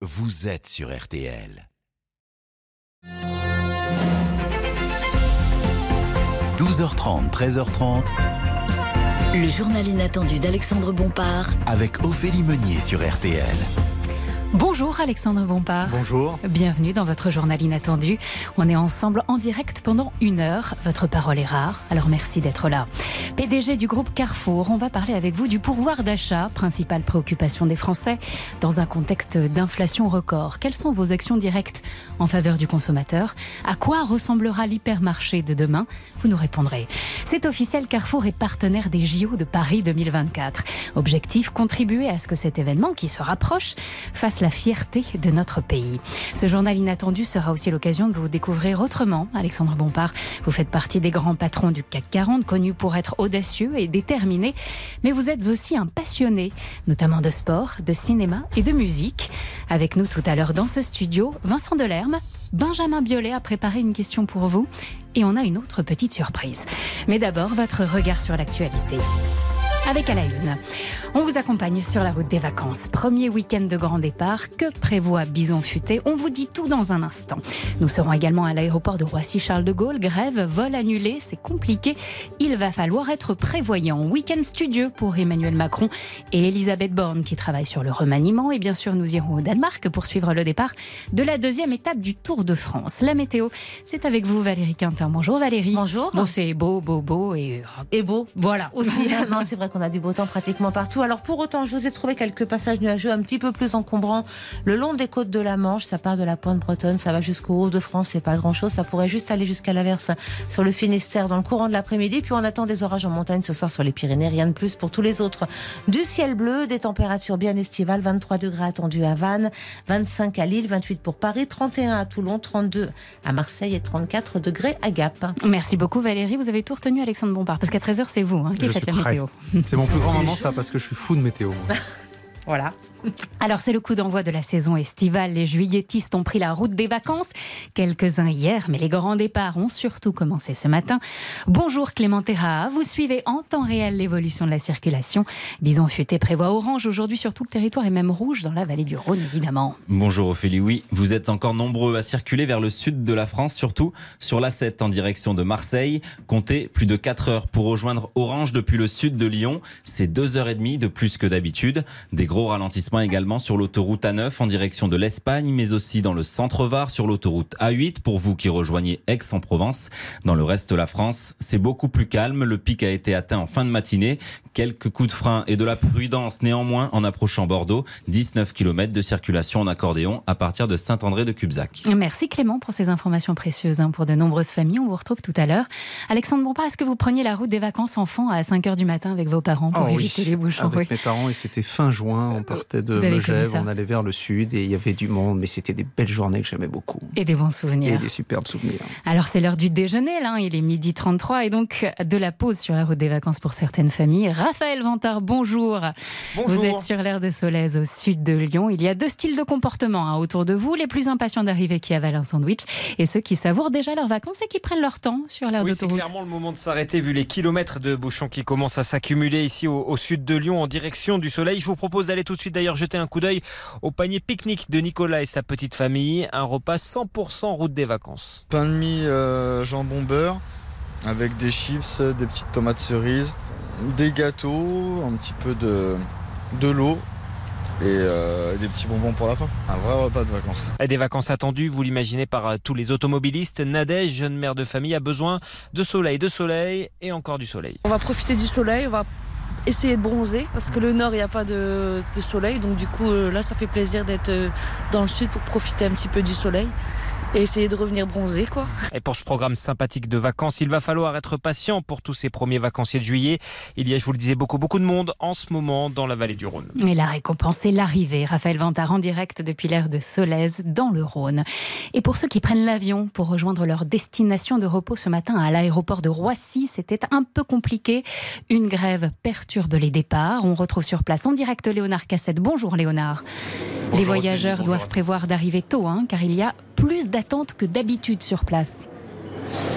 vous êtes sur RTL. 12h30, 13h30. Le journal inattendu d'Alexandre Bompard avec Ophélie Meunier sur RTL. Bonjour Alexandre Bompard. Bonjour. Bienvenue dans votre journal inattendu. On est ensemble en direct pendant une heure. Votre parole est rare, alors merci d'être là. PDG du groupe Carrefour, on va parler avec vous du pouvoir d'achat, principale préoccupation des Français dans un contexte d'inflation record. Quelles sont vos actions directes en faveur du consommateur? À quoi ressemblera l'hypermarché de demain? Vous nous répondrez. C'est officiel, Carrefour est partenaire des JO de Paris 2024. Objectif, contribuer à ce que cet événement qui se rapproche fasse la fierté de notre pays. Ce journal inattendu sera aussi l'occasion de vous découvrir autrement. Alexandre Bompard, vous faites partie des grands patrons du CAC 40, connus pour être audacieux et déterminés, mais vous êtes aussi un passionné, notamment de sport, de cinéma et de musique. Avec nous tout à l'heure dans ce studio, Vincent Delerme, Benjamin Biolay a préparé une question pour vous et on a une autre petite surprise. Mais d'abord, votre regard sur l'actualité avec à la une. On vous accompagne sur la route des vacances. Premier week-end de grand départ. Que prévoit Bison Futé? On vous dit tout dans un instant. Nous serons également à l'aéroport de Roissy-Charles de Gaulle. Grève, vol annulé, c'est compliqué. Il va falloir être prévoyant. Week-end studieux pour Emmanuel Macron et Elisabeth Borne qui travaillent sur le remaniement. Et bien sûr, nous irons au Danemark pour suivre le départ de la deuxième étape du Tour de France. La météo, c'est avec vous Valérie Quintin. Bonjour Valérie. Bonjour. Bon, c'est beau, beau, beau et... Et beau. Voilà. Aussi. non, c'est vrai qu'on a du beau temps pratiquement partout. Alors pour autant, je vous ai trouvé quelques passages nuageux un petit peu plus encombrants le long des côtes de la Manche. Ça part de la pointe bretonne, ça va jusqu'au Haut-de-France, c'est pas grand-chose. Ça pourrait juste aller jusqu'à l'averse sur le Finistère dans le courant de l'après-midi. Puis on attend des orages en montagne ce soir sur les Pyrénées. Rien de plus pour tous les autres. Du ciel bleu, des températures bien estivales, 23 degrés attendus à Vannes, 25 à Lille, 28 pour Paris, 31 à Toulon, 32 à Marseille et 34 degrés à Gap. Merci beaucoup Valérie. Vous avez tout retenu Alexandre Bompard parce qu'à 13h c'est vous hein, qui Je faites la prêt. météo. C'est mon plus grand moment ça parce que je suis fou de météo. Voilà. Alors c'est le coup d'envoi de la saison estivale. Les juilletistes ont pris la route des vacances. Quelques-uns hier, mais les grands départs ont surtout commencé ce matin. Bonjour Clément Terra, vous suivez en temps réel l'évolution de la circulation. Bison Futé prévoit orange aujourd'hui sur tout le territoire et même rouge dans la vallée du Rhône évidemment. Bonjour Ophélie, oui, vous êtes encore nombreux à circuler vers le sud de la France, surtout sur la 7 en direction de Marseille. Comptez plus de 4 heures pour rejoindre Orange depuis le sud de Lyon. C'est 2h30 de plus que d'habitude. Des gros ralentissements également sur l'autoroute A9 en direction de l'Espagne, mais aussi dans le centre Var sur l'autoroute A8 pour vous qui rejoignez Aix-en-Provence. Dans le reste de la France, c'est beaucoup plus calme. Le pic a été atteint en fin de matinée. Quelques coups de frein et de la prudence néanmoins en approchant Bordeaux. 19 km de circulation en accordéon à partir de Saint-André de Cubzac. Merci Clément pour ces informations précieuses hein, pour de nombreuses familles. On vous retrouve tout à l'heure. Alexandre Bompard, est-ce que vous preniez la route des vacances enfants à 5h du matin avec vos parents pour oui, éviter les bouchons avec Oui. mes parents et c'était fin juin. On partait de Vous avez connu Megève, ça on allait vers le sud et il y avait du monde, mais c'était des belles journées que j'aimais beaucoup. Et des bons souvenirs. Et des superbes souvenirs. Alors c'est l'heure du déjeuner, là, il est midi 33 et donc de la pause sur la route des vacances pour certaines familles. Raphaël Vantard, bonjour. Vous êtes sur l'aire de Solèze au sud de Lyon. Il y a deux styles de comportement hein, autour de vous, les plus impatients d'arriver qui avalent un sandwich et ceux qui savourent déjà leurs vacances et qui prennent leur temps sur l'aire Oui, c'est d'autoroute. clairement le moment de s'arrêter vu les kilomètres de bouchons qui commencent à s'accumuler ici au, au sud de Lyon en direction du soleil. Je vous propose d'aller tout de suite d'ailleurs jeter un coup d'œil au panier pique-nique de Nicolas et sa petite famille. Un repas 100% route des vacances. Pain de mie euh, jambon beurre avec des chips, des petites tomates cerises, des gâteaux, un petit peu de, de l'eau et euh, des petits bonbons pour la fin. Un vrai repas de vacances. Et Des vacances attendues, vous l'imaginez par euh, tous les automobilistes. Nadège, jeune mère de famille, a besoin de soleil, de soleil et encore du soleil. On va profiter du soleil, on va essayer de bronzer parce que le nord il n'y a pas de, soleil. Donc du coup euh, là ça fait plaisir d'être euh, dans le sud pour profiter un petit peu du soleil et essayer de revenir bronzer quoi. Et pour ce programme sympathique de vacances, il va falloir être patient pour tous ces premiers vacanciers de juillet. Il y a, je vous le disais, beaucoup, beaucoup de monde en ce moment dans la vallée du Rhône. Et la récompense est l'arrivée. Raphaël Vantard en direct depuis l'aire de Solèze dans le Rhône. Et pour ceux qui prennent l'avion pour rejoindre leur destination de repos ce matin à l'aéroport de Roissy, c'était un peu compliqué. Une grève perturbe les départs. On retrouve sur place en direct Léonard Cassette. Bonjour Léonard. Les voyageurs doivent prévoir d'arriver tôt, hein, car il y a plus d'attentes que d'habitude sur place.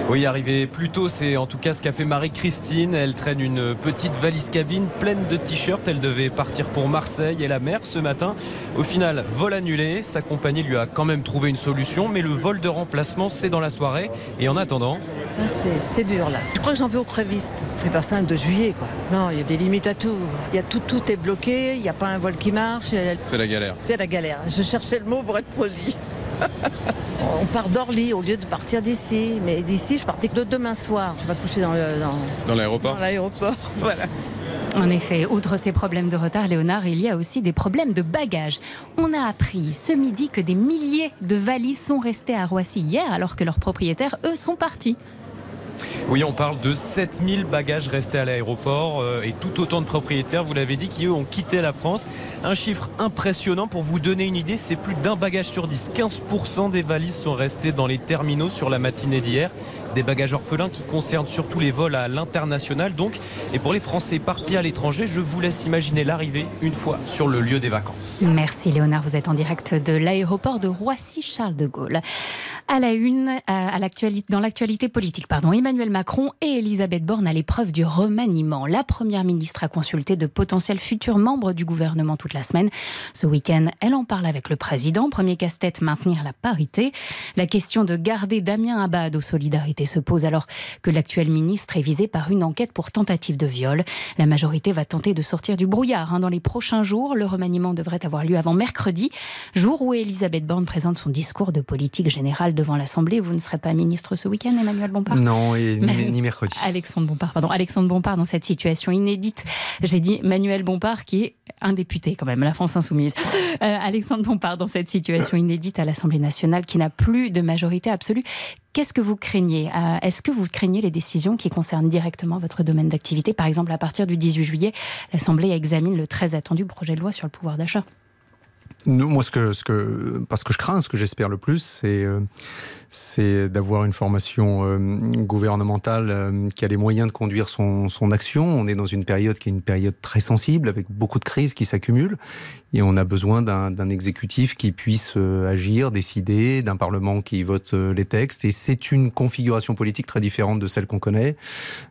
Oui, arriver plus tôt, c'est en tout cas ce qu'a fait Marie-Christine. Elle traîne une petite valise cabine pleine de t-shirts. Elle devait partir pour Marseille et la mer ce matin. Au final, vol annulé. Sa compagnie lui a quand même trouvé une solution, mais le vol de remplacement, c'est dans la soirée. Et en attendant. Ah, c'est dur là. Je crois que j'en veux au crévistes. C'est pas simple de juillet quoi. Non, il y a des limites à tout. Il y a tout, tout est bloqué. Il n'y a pas un vol qui marche. C'est la galère. C'est la galère. Je cherchais le mot pour être poli. On part d'Orly au lieu de partir d'ici. Mais d'ici, je partais que demain soir. Je vais coucher dans Dans l'aéroport Dans l'aéroport, voilà. En effet, outre ces problèmes de retard, Léonard, il y a aussi des problèmes de bagages. On a appris ce midi que des milliers de valises sont restées à Roissy hier, alors que leurs propriétaires, eux, sont partis. Oui, on parle de 7000 bagages restés à l'aéroport euh, et tout autant de propriétaires, vous l'avez dit, qui eux ont quitté la France. Un chiffre impressionnant pour vous donner une idée, c'est plus d'un bagage sur 10. 15% des valises sont restées dans les terminaux sur la matinée d'hier. Des bagages orphelins qui concernent surtout les vols à l'international donc. Et pour les Français partis à l'étranger, je vous laisse imaginer l'arrivée une fois sur le lieu des vacances. Merci Léonard, vous êtes en direct de l'aéroport de Roissy-Charles de Gaulle. À la une, dans l'actualité politique, pardon, Emmanuel Macron et Elisabeth Borne à l'épreuve du remaniement. La première ministre a consulté de potentiels futurs membres du gouvernement toute la semaine. Ce week-end, elle en parle avec le président. Premier casse-tête, maintenir la parité. La question de garder Damien Abad aux solidarités se pose alors que l'actuel ministre est visé par une enquête pour tentative de viol. La majorité va tenter de sortir du brouillard hein, dans les prochains jours. Le remaniement devrait avoir lieu avant mercredi, jour où Elisabeth Borne présente son discours de politique générale devant l'Assemblée. Vous ne serez pas ministre ce week-end, Emmanuel Bompard? Non, et ni, mercredi. Alexandre Bompard, pardon. Alexandre Bompard dans cette situation inédite. J'ai dit Manuel Bompard qui est un député quand même, la France insoumise. Euh, Alexandre Bompard dans cette situation inédite à l'Assemblée nationale qui n'a plus de majorité absolue. Qu'est-ce que vous craignez euh, Est-ce que vous craignez les décisions qui concernent directement votre domaine d'activité? Par exemple, à partir du 18 juillet, l'Assemblée examine le très attendu projet de loi sur le pouvoir d'achat. moi, ce que, ce que, parce que je crains, ce que j'espère le plus, c'est euh, c'est d'avoir une formation euh, gouvernementale euh, qui a les moyens de conduire son, action. On est dans une période qui est une période très sensible, avec beaucoup de crises qui s'accumulent, et on a besoin d'un exécutif qui puisse euh, agir, décider, d'un Parlement qui vote les textes. Et c'est une configuration politique très différente de celle qu'on connaît.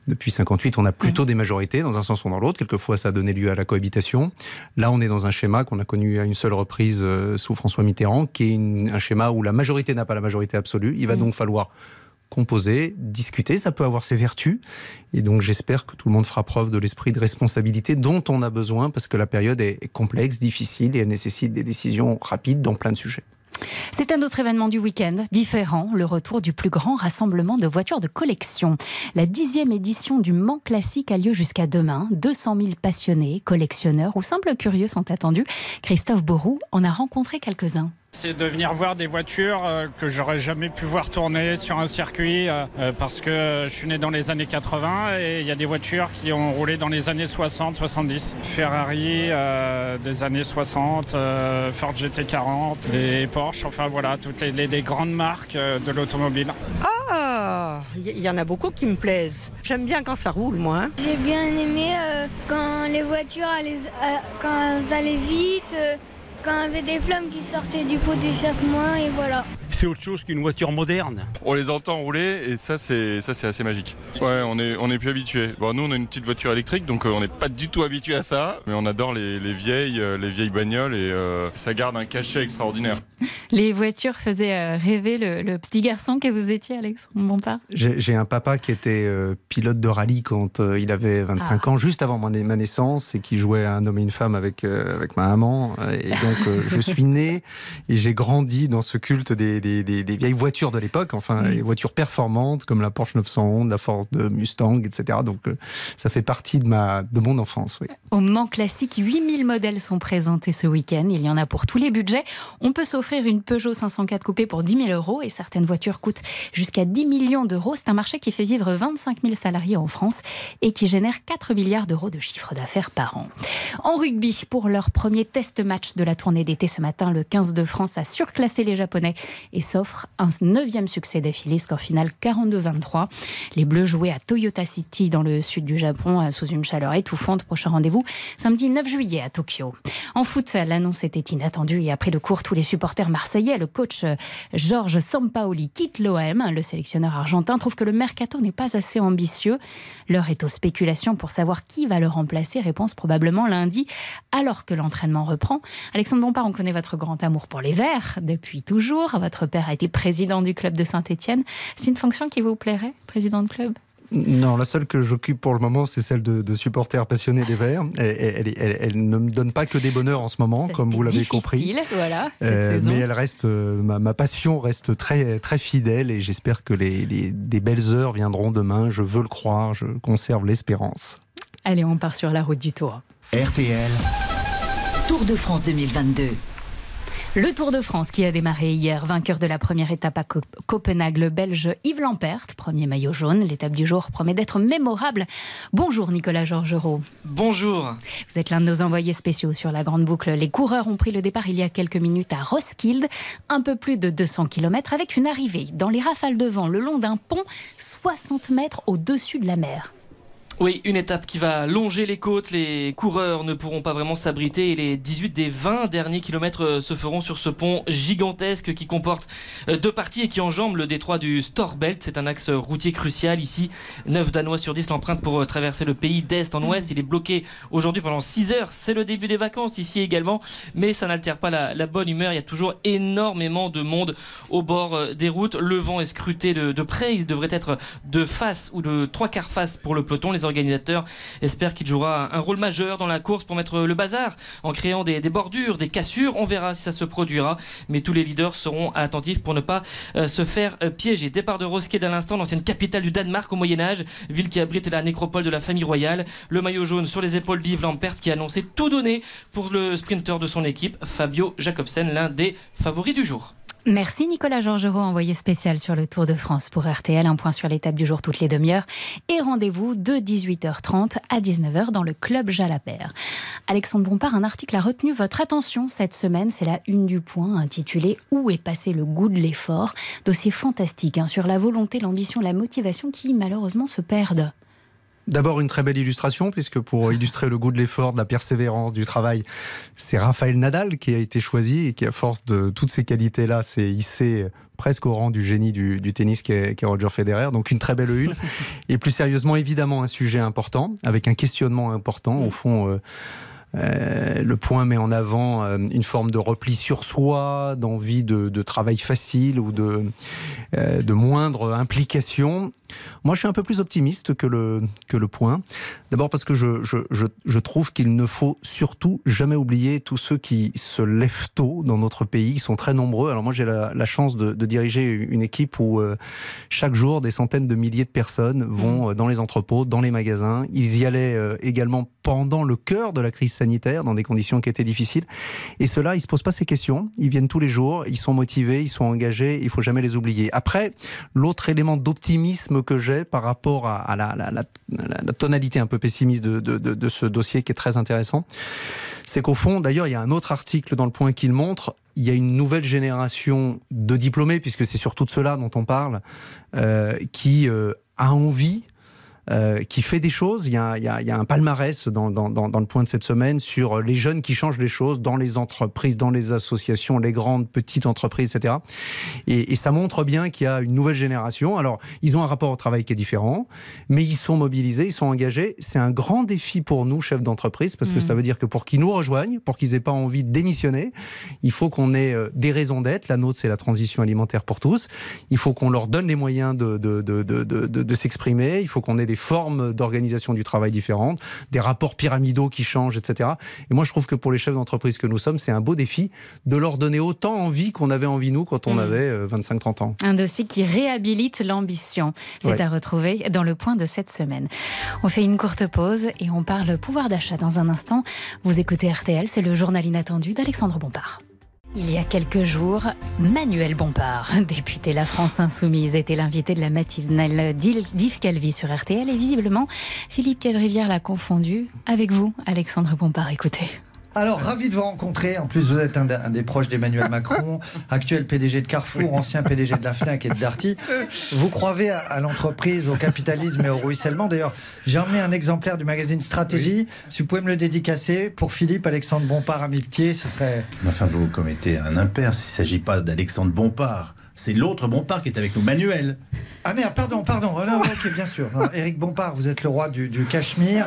Depuis 58, on a plutôt des majorités, dans un sens ou dans l'autre. Quelquefois, ça a donné lieu à la cohabitation. Là, on est dans un schéma qu'on a connu à une seule reprise sous François Mitterrand, qui est un schéma où la majorité n'a pas la majorité absolue il va donc falloir composer, discuter, ça peut avoir ses vertus. Et donc j'espère que tout le monde fera preuve de l'esprit de responsabilité dont on a besoin parce que la période est complexe, difficile et elle nécessite des décisions rapides dans plein de sujets. C'est un autre événement du week-end, différent, le retour du plus grand rassemblement de voitures de collection. La dixième édition du Mans Classique a lieu jusqu'à demain. 200 000 passionnés, collectionneurs ou simples curieux sont attendus. Christophe Borou en a rencontré quelques-uns. C'est de venir voir des voitures euh, que j'aurais jamais pu voir tourner sur un circuit euh, euh, parce que je suis né dans les années 80 et il y a des voitures qui ont roulé dans les années 60, 70. Ferrari des années 60, Ford GT40, des Porsche, enfin voilà, toutes les, les grandes marques de l'automobile. Ah, il y, en a beaucoup qui me plaisent. J'aime bien quand ça roule, moi. Hein. J'ai bien aimé quand les voitures allaient, quand elles allaient vite quand il y avait des flammes qui sortaient du pot d'échappement et voilà c'est autre chose qu'une voiture moderne. On les entend rouler et ça c'est ça c'est assez magique. Ouais, on est on est plus habitué. Bon, nous on a une petite voiture électrique donc euh, on n'est pas du tout habitué à ça, mais on adore les, vieilles euh, les vieilles bagnoles et euh, ça garde un cachet extraordinaire. Les voitures faisaient rêver le, petit garçon que vous étiez, Alexandre Bompard. J'ai un papa qui était pilote de rallye quand il avait 25 ah. ans, juste avant ma, naissance, et qui jouait à un homme et une femme avec avec ma maman. Et donc je suis né et j'ai grandi dans ce culte des des, vieilles voitures de l'époque, enfin, les voitures performantes comme la Porsche 911, la Ford Mustang, etc. Donc, euh, ça fait partie de, ma, de mon enfance. Oui. Au Mans Classique, 8000 modèles sont présentés ce week-end. Il y en a pour tous les budgets. On peut s'offrir une Peugeot 504 coupée pour 10 000 euros et certaines voitures coûtent jusqu'à 10 millions d'euros. C'est un marché qui fait vivre 25 000 salariés en France et qui génère 4 milliards d'euros de chiffre d'affaires par an. En rugby, pour leur premier test match de la tournée d'été ce matin, le 15 de France a surclassé les Japonais et et s'offrent un neuvième succès d'affilée, score final 42-23. Les Bleus jouaient à Toyota City dans le sud du Japon sous une chaleur étouffante. Prochain rendez-vous samedi 9 juillet à Tokyo. En foot, l'annonce était inattendue et après le cours, tous les supporters marseillais, le coach Georges Sampaoli quitte l'OM. Le sélectionneur argentin trouve que le mercato n'est pas assez ambitieux. L'heure est aux spéculations pour savoir qui va le remplacer. Réponse probablement lundi, alors que l'entraînement reprend. Alexandre Bompard, on connaît votre grand amour pour les Verts depuis toujours. Votre père a été président du club de Saint-Etienne. C'est une fonction qui vous plairait, président de club? Non, la seule que j'occupe pour le moment, c'est celle de, supporter passionné des Verts. Elle, elle, ne me donne pas que des bonheurs en ce moment, comme vous l'avez compris. Voilà, euh, mais elle reste, euh, ma, passion reste très, très fidèle et j'espère que les, des belles heures viendront demain. Je veux le croire, je conserve l'espérance. Allez, on part sur la route du Tour. RTL. Tour de France 2022. Le Tour de France qui a démarré hier, vainqueur de la première étape à Copenhague, le Belge Yves Lampert, premier maillot jaune. L'étape du jour promet d'être mémorable. Bonjour Nicolas Georgerot. Bonjour. Vous êtes l'un de nos envoyés spéciaux sur la Grande Boucle. Les coureurs ont pris le départ il y a quelques minutes à Roskilde, un peu plus de 200 km, avec une arrivée dans les rafales de vent le long d'un pont 60 mètres au-dessus de la mer. Oui, une étape qui va longer les côtes. Les coureurs ne pourront pas vraiment s'abriter et les 18 des 20 derniers kilomètres euh, se feront sur ce pont gigantesque qui comporte euh, deux parties et qui enjambe le détroit du Storbelt. C'est un axe routier crucial ici. 9 Danois sur 10 l'empruntent pour euh, traverser le pays d'est en ouest. Il est bloqué aujourd'hui pendant 6 heures. C'est le début des vacances ici également, mais ça n'altère pas la, bonne humeur. Il y a toujours énormément de monde au bord des routes. Le vent est scruté de, près. Il devrait être de face ou de trois quarts face pour le peloton. Organisateurs espèrent qu'il jouera un rôle majeur dans la course pour mettre le bazar en créant des, bordures, des cassures. On verra si ça se produira, mais tous les leaders seront attentifs pour ne pas euh, se faire euh, piéger. Départ de Roskilde à l'instant, l'ancienne capitale du Danemark au Moyen-Âge, ville qui abrite la nécropole de la famille royale. Le maillot jaune sur les épaules d'Yves Lampert qui a annoncé tout donner pour le sprinter de son équipe, Fabio Jacobsen, l'un des favoris du jour. Merci Nicolas Georgerot, envoyé spécial sur le Tour de France pour RTL. Un point sur l'étape du jour toutes les demi-heures. Et rendez-vous de 18h30 à 19h dans le Club Jalapert. Alexandre Bompard, un article a retenu votre attention cette semaine. C'est la une du point intitulée Où est passé le goût de l'effort? Dossier fantastique hein, sur la volonté, l'ambition, la motivation qui malheureusement se perdent. D'abord une très belle illustration, puisque pour illustrer le goût de l'effort, de la persévérance, du travail, c'est Raphaël Nadal qui a été choisi et qui, à force de toutes ces qualités-là, s'est hissé presque au rang du génie du, tennis qui est, Roger Federer. Donc une très belle une. et plus sérieusement, évidemment, un sujet important, avec un questionnement important. Au fond, euh, euh, le point met en avant euh, une forme de repli sur soi, d'envie de, travail facile ou de, euh, de moindre implication. Moi, je suis un peu plus optimiste que le point. D'abord parce que je, je, je, trouve qu'il ne faut surtout jamais oublier tous ceux qui se lèvent tôt dans notre pays. Ils sont très nombreux. Alors moi, j'ai la, la, chance de, de, diriger une équipe où chaque jour, des centaines de milliers de personnes vont mmh. dans les entrepôts, dans les magasins. Ils y allaient également pendant le cœur de la crise sanitaire, dans des conditions qui étaient difficiles. Et ceux-là, ils ne se posent pas ces questions. Ils viennent tous les jours, ils sont motivés, ils sont engagés, il faut jamais les oublier. Après, l'autre élément d'optimisme que j'ai par rapport à, la, tonalité un peu pessimiste de, ce dossier qui est très intéressant, c'est qu'au fond, d'ailleurs, il y a un autre article dans le point qui le montre, il y a une nouvelle génération de diplômés, puisque c'est surtout de cela dont on parle, euh, qui euh, a envie euh, qui fait des choses. Il y a, il y a, il y a un palmarès dans, dans, dans, le point de cette semaine sur les jeunes qui changent les choses dans les entreprises, dans les associations, les grandes, petites entreprises, etc. Et, et ça montre bien qu'il y a une nouvelle génération. Alors, ils ont un rapport au travail qui est différent, mais ils sont mobilisés, ils sont engagés. C'est un grand défi pour nous, chefs d'entreprise, parce que mmh. ça veut dire que pour qu'ils nous rejoignent, pour qu'ils aient pas envie de démissionner, il faut qu'on ait euh, des raisons d'être. La nôtre, c'est la transition alimentaire pour tous. Il faut qu'on leur donne les moyens de, de, de, de, de, de s'exprimer. Il faut qu'on ait des formes d'organisation du travail différentes, des rapports pyramidaux qui changent, etc. Et moi, je trouve que pour les chefs d'entreprise que nous sommes, c'est un beau défi de leur donner autant envie qu'on avait envie, nous, quand on mmh. avait 25-30 euh, ans. Un dossier qui réhabilite l'ambition. C'est à retrouver dans le point de cette semaine. On fait une courte pause et on parle pouvoir d'achat dans un instant. Vous écoutez RTL, c'est le journal inattendu d'Alexandre Bompard. Il y a quelques jours, Manuel Bompard, député La France Insoumise, était l'invité de la matinale d'Yves Calvi sur RTL et visiblement, Philippe Cadrivière l'a confondu avec vous, Alexandre Bompard. Écoutez. Alors, ravi de vous rencontrer. En plus, vous êtes un, un des proches d'Emmanuel Macron, actuel PDG de Carrefour, ancien PDG de la FNAC et de Darty. Vous croyez à, à l'entreprise, au capitalisme et au ruissellement. D'ailleurs, j'ai emmené un exemplaire du magazine Stratégie. Si vous pouvez me le dédicacer pour Philippe Alexandre Bompard, amitié, ce serait. Enfin, vous commettez un impair. Il ne s'agit pas d'Alexandre Bompard. C'est l'autre Bompard qui est avec nous, Manuel. Ah merde, pardon, pardon. Oh, non, ok, bien sûr. Non, Éric Bompard, vous êtes le roi du, du Cachemire.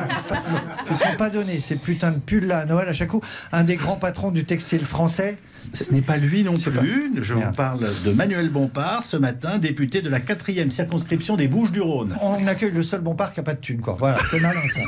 Ils ne sont pas donnés ces putains de pulls là à Noël à chaque coup. Un des grands patrons du textile français. Ce n'est pas lui non plus. pas- Je vous parle de Manuel Bompard, ce matin, député de la quatrième circonscription des Bouches-du-Rhône. On accueille le seul Bompard qui n'a pas de thune, quoi. Voilà, c'est malin ça.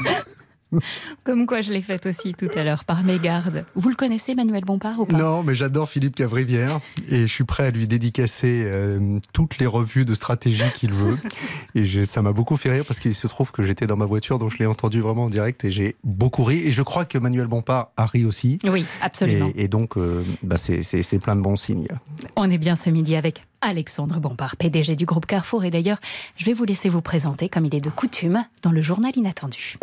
Comme quoi je l'ai faite aussi tout à l'heure par mégarde. Vous le connaissez, Manuel Bompard ou pas? Non, mais j'adore Philippe Cavrivière et je suis prêt à lui dédicacer euh, toutes les revues de stratégie qu'il veut. Et ça m'a beaucoup fait rire parce qu'il se trouve que j'étais dans ma voiture, donc je l'ai entendu vraiment en direct et j'ai beaucoup ri. Et je crois que Manuel Bompard a ri aussi. Oui, absolument. Et, et donc, euh, bah, c'est plein de bons signes. On est bien ce midi avec Alexandre Bompard, PDG du groupe Carrefour. Et d'ailleurs, je vais vous laisser vous présenter, comme il est de coutume, dans le journal inattendu.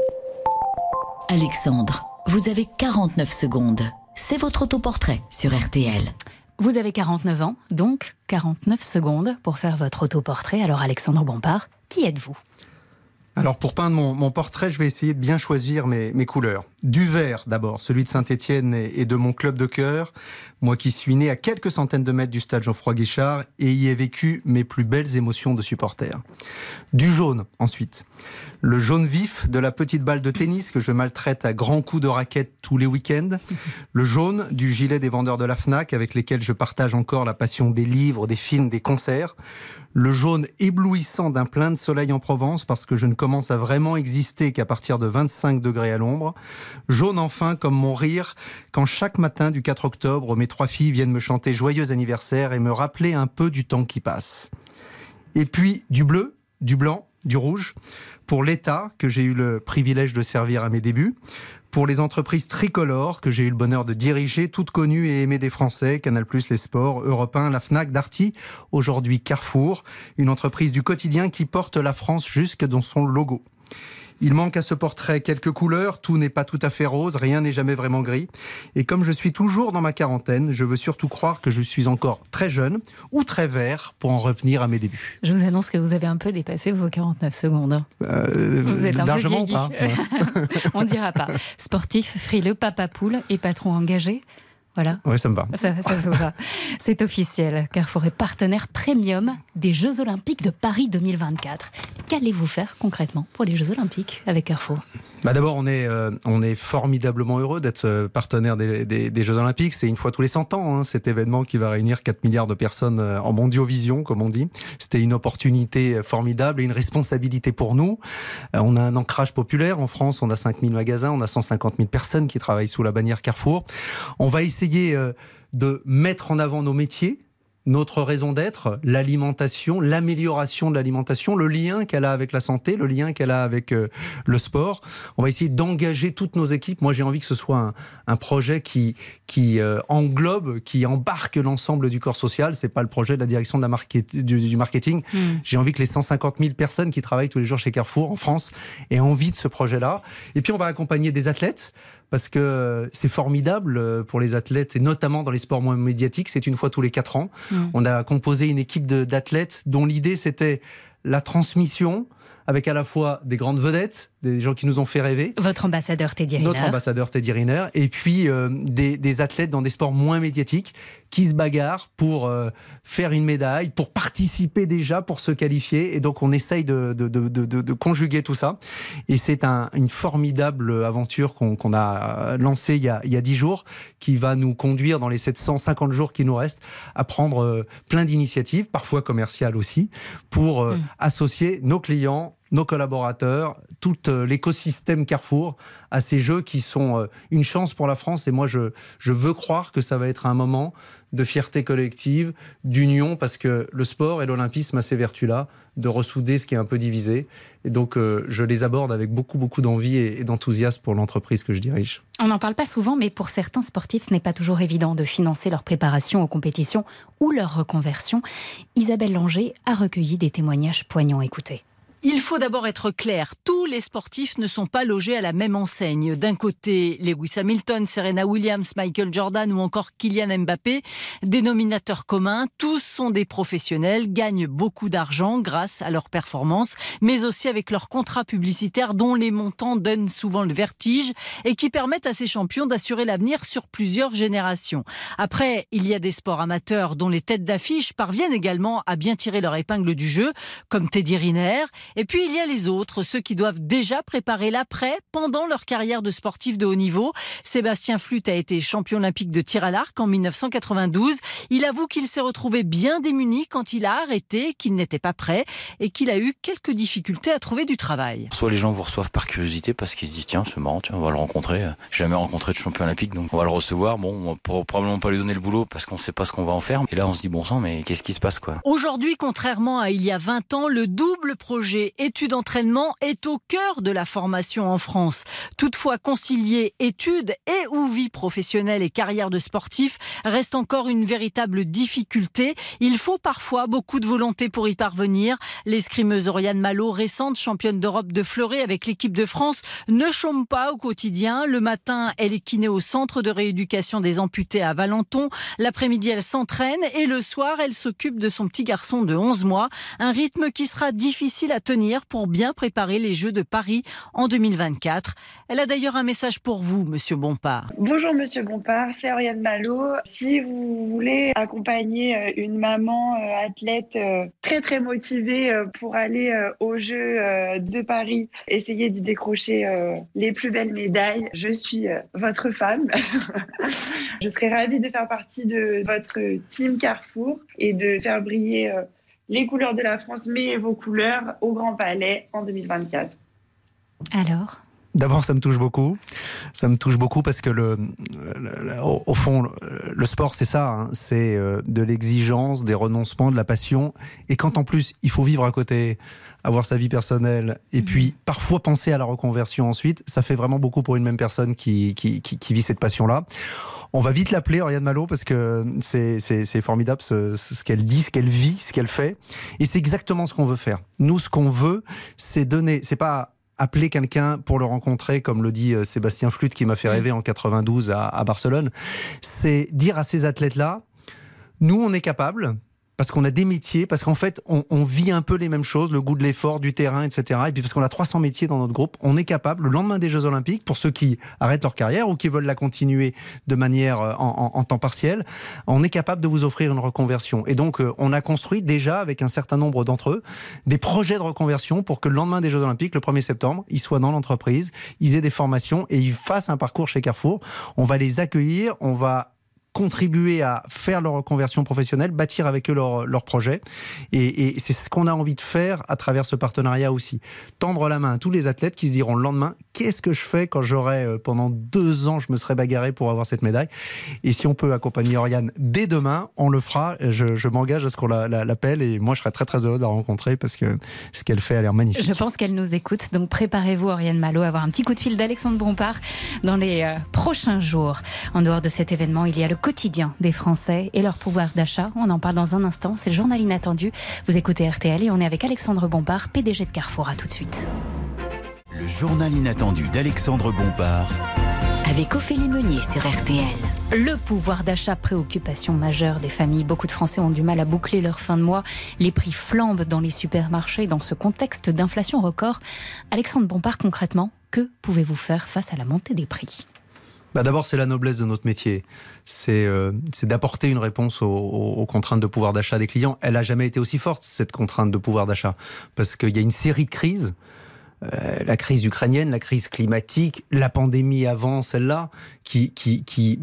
Alexandre, vous avez 49 secondes. C'est votre autoportrait sur RTL. Vous avez 49 ans, donc 49 secondes pour faire votre autoportrait. Alors, Alexandre Bompard, qui êtes-vous? Alors pour peindre mon, mon portrait, je vais essayer de bien choisir mes, mes couleurs. Du vert d'abord, celui de Saint-Étienne et, de mon club de cœur. Moi qui suis né à quelques centaines de mètres du stade Geoffroy Guichard et y ai vécu mes plus belles émotions de supporter. Du jaune ensuite. Le jaune vif de la petite balle de tennis que je maltraite à grands coups de raquette tous les week-ends. Le jaune du gilet des vendeurs de la FNAC avec lesquels je partage encore la passion des livres, des films, des concerts le jaune éblouissant d'un plein de soleil en Provence parce que je ne commence à vraiment exister qu'à partir de 25 degrés à l'ombre. Jaune enfin comme mon rire quand chaque matin du 4 octobre mes trois filles viennent me chanter joyeux anniversaire et me rappeler un peu du temps qui passe. Et puis du bleu, du blanc, du rouge pour l'État que j'ai eu le privilège de servir à mes débuts, pour les entreprises tricolores que j'ai eu le bonheur de diriger, toutes connues et aimées des Français, Canal+, Les Sports, Europe 1, la FNAC, Darty, aujourd'hui Carrefour, une entreprise du quotidien qui porte la France jusque dans son logo. Il manque à ce portrait quelques couleurs, tout n'est pas tout à fait rose, rien n'est jamais vraiment gris. Et comme je suis toujours dans ma quarantaine, je veux surtout croire que je suis encore très jeune ou très vert pour en revenir à mes débuts. Je vous annonce que vous avez un peu dépassé vos 49 secondes. Euh, Vous êtes un largement peu pas? On dira pas. Sportif, frileux, papa poule et patron engagé. Voilà. Ouais, ça me va. Ça, ça vous va. C'est officiel. Carrefour est partenaire premium des Jeux Olympiques de Paris 2024. Qu'allez-vous faire concrètement pour les Jeux Olympiques avec Carrefour? Bah D'abord, on est, euh, on est formidablement heureux d'être euh, partenaire des, des- des Jeux Olympiques. C'est une fois tous les 100 ans, hein, cet événement qui va réunir 4 milliards de personnes euh, en mondiovision, comme on dit. C'était une opportunité euh, formidable et une responsabilité pour nous. On a un ancrage populaire. En France, on a 5000 magasins, on a 150 000 personnes qui travaillent sous la bannière Carrefour. On va essayer euh, de mettre en avant nos métiers, notre raison d'être, l'alimentation, l'amélioration de l'alimentation, le lien qu'elle a avec la santé, le lien qu'elle a avec euh, le sport. On va essayer d'engager toutes nos équipes. Moi, j'ai envie que ce soit un, un projet qui, qui euh, englobe, qui embarque l'ensemble du corps social. C'est pas le projet de la direction de la market- du, du marketing. Hmm. J'ai envie que les 150 000 personnes qui travaillent tous les jours chez Carrefour en France aient envie de ce projet-là. Et puis, on va accompagner des athlètes parce que euh, c'est formidable euh, pour les athlètes et notamment dans les sports moins médiatiques. C'est une fois tous les quatre ans. Mm. On a composé une équipe d'athlètes dont l'idée c'était la transmission avec à la fois des grandes vedettes, des gens qui nous ont fait rêver, Votre ambassadeur Teddy Riner. notre ambassadeur Teddy Riner, et puis euh, des, des athlètes dans des sports moins médiatiques qui se bagarrent pour euh, faire une médaille, pour participer déjà, pour se qualifier. Et donc on essaye de, de, de, de- de- de conjuguer tout ça. Et c'est un- une formidable aventure qu'on a lancée il y a, il y a 10 jours, qui va nous conduire dans les 750 jours qui nous restent à prendre euh, plein d'initiatives, parfois commerciales aussi, pour Mm. associer nos clients nos collaborateurs, tout euh, l'écosystème Carrefour à ces jeux qui sont euh, une chance pour la France. Et moi, je, je veux croire que ça va être un moment de fierté collective, d'union, parce que le sport et l'olympisme a ces vertus-là, de ressouder ce qui est un peu divisé. Et donc, euh, je les aborde avec beaucoup, beaucoup d'envie et, et d'enthousiasme pour l'entreprise que je dirige. On n'en parle pas souvent, mais pour certains sportifs, ce n'est pas toujours évident de financer leur préparation aux compétitions ou leur reconversion. Isabelle Langer a recueilli des témoignages poignants. Écoutez. Il faut d'abord être clair, tous les sportifs ne sont pas logés à la même enseigne. D'un côté, Lewis Hamilton, Serena Williams, Michael Jordan ou encore Kylian Mbappé, dénominateur commun, tous sont des professionnels, gagnent beaucoup d'argent grâce à leurs performances, mais aussi avec leurs contrats publicitaires dont les montants donnent souvent le vertige et qui permettent à ces champions d'assurer l'avenir sur plusieurs générations. Après, il y a des sports amateurs dont les têtes d'affiche parviennent également à bien tirer leur épingle du jeu, comme Teddy Riner. Et puis il y a les autres, ceux qui doivent déjà préparer l'après pendant leur carrière de sportif de haut niveau. Sébastien Flute a été champion olympique de tir à l'arc en 1992. Il avoue qu'il s'est retrouvé bien démuni quand il a arrêté, qu'il n'était pas prêt et qu'il a eu quelques difficultés à trouver du travail. Soit les gens vous reçoivent par curiosité parce qu'ils se disent tiens c'est marrant, tiens, on va le rencontrer. J'ai jamais rencontré de champion olympique donc on va le recevoir. Bon, on va probablement pas lui donner le boulot parce qu'on sait pas ce qu'on va en faire. Et là on se dit bon sang mais qu'est-ce qui se passe quoi? Aujourd'hui, contrairement à il y a 20 ans, le double projet études-entraînement est au cœur de la formation en France. Toutefois, concilier études et ou vie professionnelle et carrière de sportif reste encore une véritable difficulté. Il faut parfois beaucoup de volonté pour y parvenir. L'escrimeuse Oriane Malo, récente championne d'Europe de fleuret avec l'équipe de France, ne chôme pas au quotidien. Le matin, elle est kiné au centre de rééducation des amputés à Valenton. L'après-midi, elle s'entraîne et le soir, elle s'occupe de son petit garçon de 11 mois. Un rythme qui sera difficile à tenir pour bien préparer les Jeux de Paris en 2024. Elle a d'ailleurs un message pour vous, Monsieur Bompard. Bonjour Monsieur Bompard, c'est Oriane Malo. Si vous voulez accompagner euh, une maman euh, athlète euh, très très motivée pour aller aux Jeux de Paris, essayer d'y décrocher les plus belles médailles, je suis votre femme. je serais ravie de faire partie de votre team Carrefour et de faire briller les couleurs de la France, mais vos couleurs au Grand Palais en 2024. Alors? D'abord, ça me touche beaucoup. Ça me touche beaucoup parce que le, au, fond, le sport, c'est ça. Hein. C'est euh, de l'exigence, des renoncements, de la passion. Et quand en plus, il faut vivre à côté, avoir sa vie personnelle, et mmh. puis parfois penser à la reconversion ensuite, ça fait vraiment beaucoup pour une même personne qui, qui, qui, vit cette passion-là. On va vite l'appeler Oriane Malo parce que c'est formidable ce, ce qu'elle dit, ce qu'elle vit, ce qu'elle fait. Et c'est exactement ce qu'on veut faire. Nous, ce qu'on veut, c'est donner, c'est pas appeler quelqu'un pour le rencontrer, comme le dit euh, Sébastien Flute qui m'a fait rêver en 92 à Barcelone, c'est dire à ces athlètes-là, nous on est capable, parce qu'on a des métiers, parce qu'en fait, on, vit un peu les mêmes choses, le goût de l'effort, du terrain, etc. Et puis parce qu'on a 300 métiers dans notre groupe, on est capable, le lendemain des Jeux Olympiques, pour ceux qui arrêtent leur carrière ou qui veulent la continuer de manière euh, en, temps partiel, on est capable de vous offrir une reconversion. Et donc, euh, on a construit déjà, avec un certain nombre d'entre eux, des projets de reconversion pour que le lendemain des Jeux Olympiques, le 1er septembre, ils soient dans l'entreprise, ils aient des formations et ils fassent un parcours chez Carrefour. On va les accueillir, on va contribuer à faire leur reconversion professionnelle, bâtir avec eux leur, leur projet. Et, c'est ce qu'on a envie de faire à travers ce partenariat aussi. Tendre la main à tous les athlètes qui se diront le lendemain, qu'est-ce que je fais quand j'aurai, euh, pendant deux ans, je me serais bagarré pour avoir cette médaille? Et si on peut accompagner Oriane dès demain, on le fera. Je, m'engage à ce qu'on l'appelle et moi, je serais très très heureux de la rencontrer parce que ce qu'elle fait a l'air magnifique. Je pense qu'elle nous écoute. Donc préparez-vous, Oriane Malo, à avoir un petit coup de fil d'Alexandre Bompard dans les euh, prochains jours. En dehors de cet événement, il y a le quotidien des Français et leur pouvoir d'achat. On en parle dans un instant. C'est le journal inattendu. Vous écoutez RTL et on est avec Alexandre Bompard, PDG de Carrefour. À tout de suite. Le journal inattendu d'Alexandre Bompard. Avec Ophélie Meunier sur RTL. Le pouvoir d'achat, préoccupation majeure des familles. Beaucoup de Français ont du mal à boucler leur fin de mois. Les prix flambent dans les supermarchés. Dans ce contexte d'inflation record, Alexandre Bompard, concrètement, que pouvez-vous faire face à la montée des prix? Bah D'abord, c'est la noblesse de notre métier. C'est euh, d'apporter une réponse aux, contraintes de pouvoir d'achat des clients. Elle n'a jamais été aussi forte, cette contrainte de pouvoir d'achat. Parce qu'il y a une série de crises. Euh, la crise ukrainienne, la crise climatique, la pandémie avant celle-là, qui, qui, qui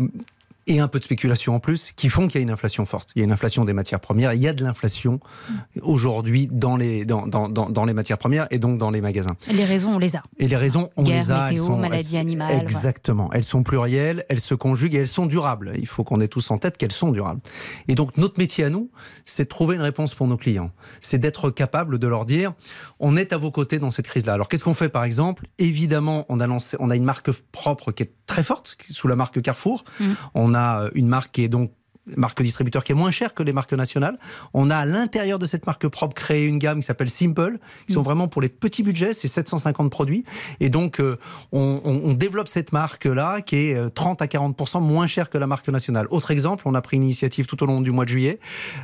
et un peu de spéculation en plus, qui font qu'il y a une inflation forte. Il y a une inflation des matières premières, il y a de l'inflation aujourd'hui dans les, dans, dans, dans, les matières premières et donc dans les magasins. Les raisons, on les a. Et les raisons, on les a. Météo, elles sont, maladies animales. Exactement. Elles sont plurielles, elles se conjuguent et elles sont durables. Il faut qu'on ait tous en tête qu'elles sont durables. Et donc notre métier à nous, c'est de trouver une réponse pour nos clients. C'est d'être capable de leur dire, on est à vos côtés dans cette crise-là. Alors qu'est-ce qu'on fait par exemple? Évidemment, on a, lancé, on a une marque propre qui est très forte, sous la marque Carrefour. Mm. On a euh, une marque qui est donc marque distributeur qui est moins chère que les marques nationales. On a à l'intérieur de cette marque propre créé une gamme qui s'appelle Simple, qui sont vraiment pour les petits budgets, c'est 750 produits. Et donc, euh, on, développe cette marque-là qui est euh, 30 à 40% moins chère que la marque nationale. Autre exemple, on a pris une initiative tout au long du mois de juillet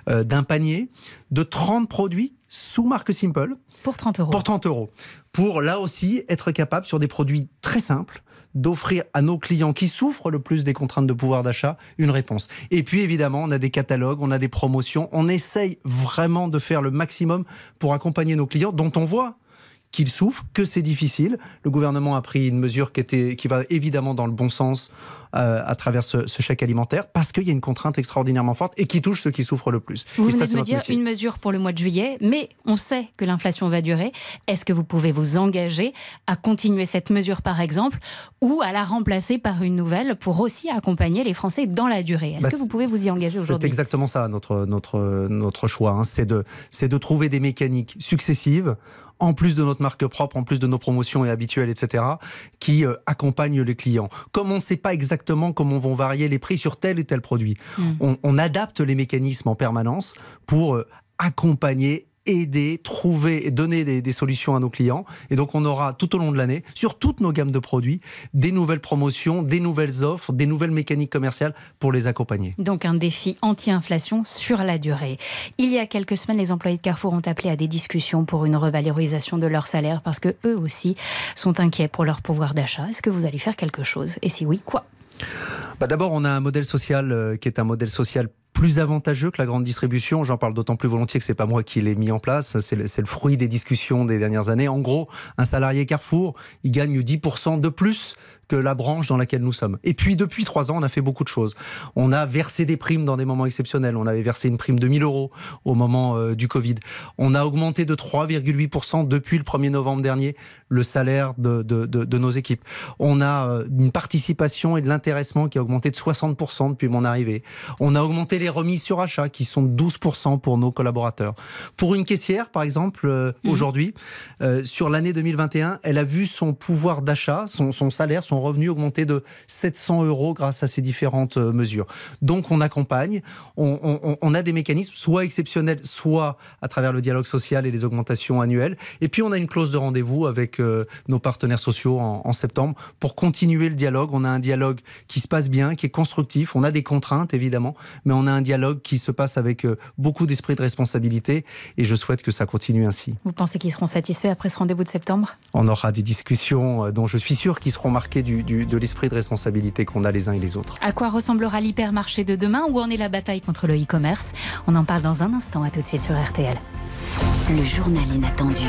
euh, d'un panier de 30 produits sous marque Simple. Pour 30 euros. Pour 30 euros. Pour là aussi être capable sur des produits très simples d'offrir à nos clients qui souffrent le plus des contraintes de pouvoir d'achat une réponse. Et puis évidemment, on a des catalogues, on a des promotions, on essaye vraiment de faire le maximum pour accompagner nos clients dont on voit qu'ils souffrent, que c'est difficile. Le gouvernement a pris une mesure qui, était, qui va évidemment dans le bon sens euh, à travers ce, ce chèque alimentaire, parce qu'il y a une contrainte extraordinairement forte et qui touche ceux qui souffrent le plus. Vous et venez c'est de me dire métier. une mesure pour le mois de juillet, mais on sait que l'inflation va durer. Est-ce que vous pouvez vous engager à continuer cette mesure, par exemple, ou à la remplacer par une nouvelle pour aussi accompagner les Français dans la durée? Est-ce Bah, que vous pouvez vous y engager C'est aujourd'hui? exactement ça notre, notre, notre choix. hein. C'est de, c'est de trouver des mécaniques successives en plus de notre marque propre, en plus de nos promotions et habituelles, etc., qui euh, accompagnent les clients. Comme on ne sait pas exactement comment vont varier les prix sur tel et tel produit, Mm. on, on adapte les mécanismes en permanence pour euh, accompagner aider, trouver et donner des, des solutions à nos clients. Et donc on aura tout au long de l'année, sur toutes nos gammes de produits, des nouvelles promotions, des nouvelles offres, des nouvelles mécaniques commerciales pour les accompagner. Donc un défi anti-inflation sur la durée. Il y a quelques semaines, les employés de Carrefour ont appelé à des discussions pour une revalorisation de leur salaire parce que eux aussi sont inquiets pour leur pouvoir d'achat. Est-ce que vous allez faire quelque chose? Et si oui, quoi? Bah D'abord, on a un modèle social euh, qui est un modèle social plus avantageux que la grande distribution. J'en parle d'autant plus volontiers que c'est pas moi qui l'ai mis en place. C'est le, fruit des discussions des dernières années. En gros, un salarié Carrefour, il gagne 10% de plus que la branche dans laquelle nous sommes. Et puis, depuis trois ans, on a fait beaucoup de choses. On a versé des primes dans des moments exceptionnels. On avait versé une prime de 1000 euros au moment euh, du Covid. On a augmenté de 3,8% depuis le 1er novembre dernier le salaire de nos équipes. On a euh, une participation et de l'intéressement qui a augmenté de 60% depuis mon arrivée. On a augmenté les remises sur achat qui sont de 12% pour nos collaborateurs. Pour une caissière, par exemple, euh, aujourd'hui, euh, sur l'année 2021, elle a vu son pouvoir d'achat, son, son salaire, son revenu augmenter de 700 euros grâce à ces différentes euh, mesures. Donc on accompagne, on, on- on a des mécanismes soit exceptionnels, soit à travers le dialogue social et les augmentations annuelles. Et puis on a une clause de rendez-vous avec nos partenaires sociaux en, en septembre pour continuer le dialogue. On a un dialogue qui se passe bien, qui est constructif. On a des contraintes évidemment, mais on a un dialogue qui se passe avec euh, beaucoup d'esprit de responsabilité. Et je souhaite que ça continue ainsi. Vous pensez qu'ils seront satisfaits après ce rendez-vous de septembre? On aura des discussions euh, dont je suis sûr qu'ils seront marquées du, du- de l'esprit de responsabilité qu'on a les uns et les autres. À quoi ressemblera l'hypermarché de demain? Où en est la bataille contre le e-commerce? On en parle dans un instant. À tout de suite sur RTL. Le journal inattendu.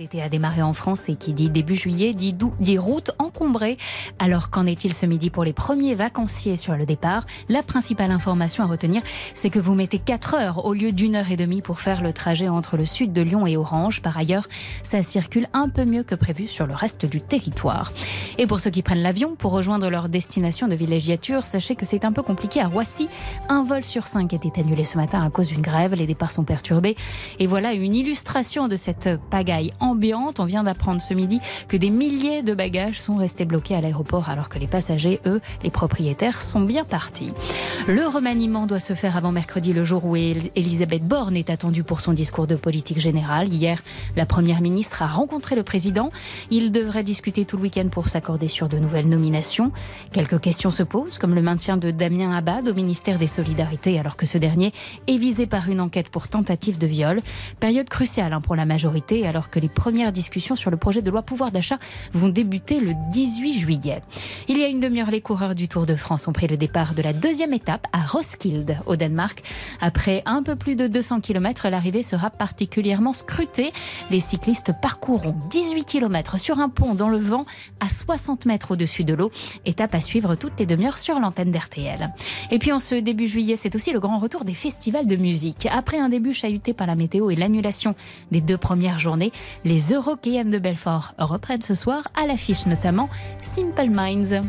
L'été a démarré en France et qui dit début juillet dit, route encombrée. Alors qu'en est-il ce midi pour les premiers vacanciers sur le départ? La principale information à retenir, c'est que vous mettez 4 heures au lieu d'une heure et demie pour faire le trajet entre le sud de Lyon et Orange. Par ailleurs, ça circule un peu mieux que prévu sur le reste du territoire. Et pour ceux qui prennent l'avion pour rejoindre leur destination de villégiature, sachez que c'est un peu compliqué à Roissy. Un vol sur cinq était annulé ce matin à cause d'une grève. Les départs sont perturbés. Et voilà une illustration de cette pagaille On vient d'apprendre ce midi que des milliers de bagages sont restés bloqués à l'aéroport alors que les passagers, eux, les propriétaires, sont bien partis. Le remaniement doit se faire avant mercredi, le jour où El- Elisabeth Borne est attendue pour son discours de politique générale. Hier, la première ministre a rencontré le président. Il devrait discuter tout le week-end pour s'accorder sur de nouvelles nominations. Quelques questions se posent, comme le maintien de Damien Abad au ministère des Solidarités, alors que ce dernier est visé par une enquête pour tentative de viol. Période cruciale hein, pour la majorité, alors que les premières discussions sur le projet de loi pouvoir d'achat vont débuter le 18 juillet. Il y a une demi-heure, les coureurs du Tour de France ont pris le départ de la deuxième étape à Roskilde, au Danemark. Après un peu plus de 200 km, l'arrivée sera particulièrement scrutée. Les cyclistes parcourront 18 km sur un pont dans le vent à 60 mètres au-dessus de l'eau. Étape à suivre toutes les demi-heures sur l'antenne d'RTL. Et puis en ce début juillet, c'est aussi le grand retour des festivals de musique. Après un début chahuté par la météo et l'annulation des deux premières journées, les Eurokéennes de Belfort reprennent ce soir à l'affiche notamment Simple Minds.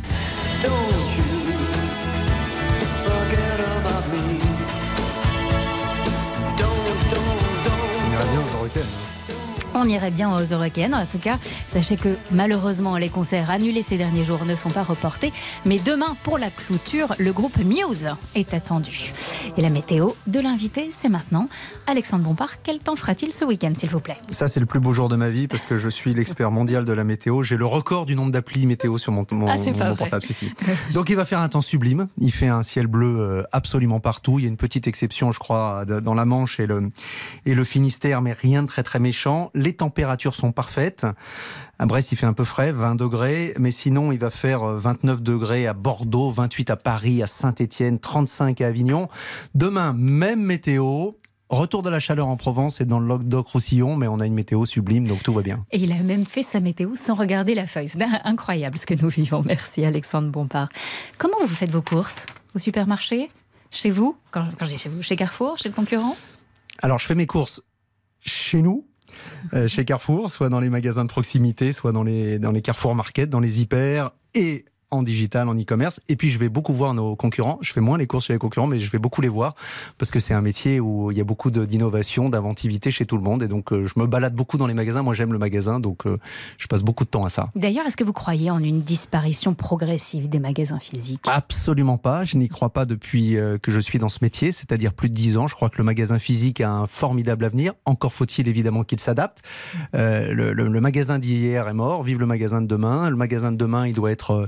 On irait bien aux Eurocaines. En tout cas, sachez que malheureusement, les concerts annulés ces derniers jours ne sont pas reportés. Mais demain, pour la clôture, le groupe Muse est attendu. Et la météo de l'invité, c'est maintenant. Alexandre Bompard, quel temps fera-t-il ce week-end, s'il vous plaît? Ça, c'est le plus beau jour de ma vie parce que je suis l'expert mondial de la météo. J'ai le record du nombre d'applis météo sur mon, mon, Ah, mon portable. Si, si. Donc, il va faire un temps sublime. Il fait un ciel bleu euh, absolument partout. Il y a une petite exception, je crois, dans la Manche et le, et le Finistère, mais rien de très très méchant. Les températures sont parfaites. À Brest, il fait un peu frais, 20 degrés, mais sinon, il va faire euh, 29 degrés à Bordeaux, 28 à Paris, à Saint-Étienne, 35 à Avignon. Demain, même météo. Retour de la chaleur en Provence et dans le Languedoc-Roussillon, mais on a une météo sublime, donc tout va bien. Et il a même fait sa météo sans regarder la feuille. C'est incroyable ce que nous vivons. Merci Alexandre Bompard. Comment vous faites vos courses Au supermarché? Chez vous? Quand, quand je dis chez vous, chez Carrefour Chez le concurrent? Alors, je fais mes courses chez nous, euh, chez Carrefour, soit dans les magasins de proximité, soit dans les, dans Carrefour Market, dans les hyper et en digital, en e-commerce. Et puis, je vais beaucoup voir nos concurrents. Je fais moins les courses chez les concurrents, mais je vais beaucoup les voir parce que c'est un métier où il y a beaucoup d'innovation, d'inventivité chez tout le monde. Et donc, euh, je me balade beaucoup dans les magasins. Moi, j'aime le magasin, donc euh, je passe beaucoup de temps à ça. D'ailleurs, est-ce que vous croyez en une disparition progressive des magasins physiques? Absolument pas. Je n'y crois pas depuis euh, que je suis dans ce métier, c'est-à-dire plus de 10 ans. Je crois que le magasin physique a un formidable avenir. Encore faut-il évidemment qu'il s'adapte. Euh, le, le- le magasin d'hier est mort. Vive le magasin de demain. Le magasin de demain, il doit être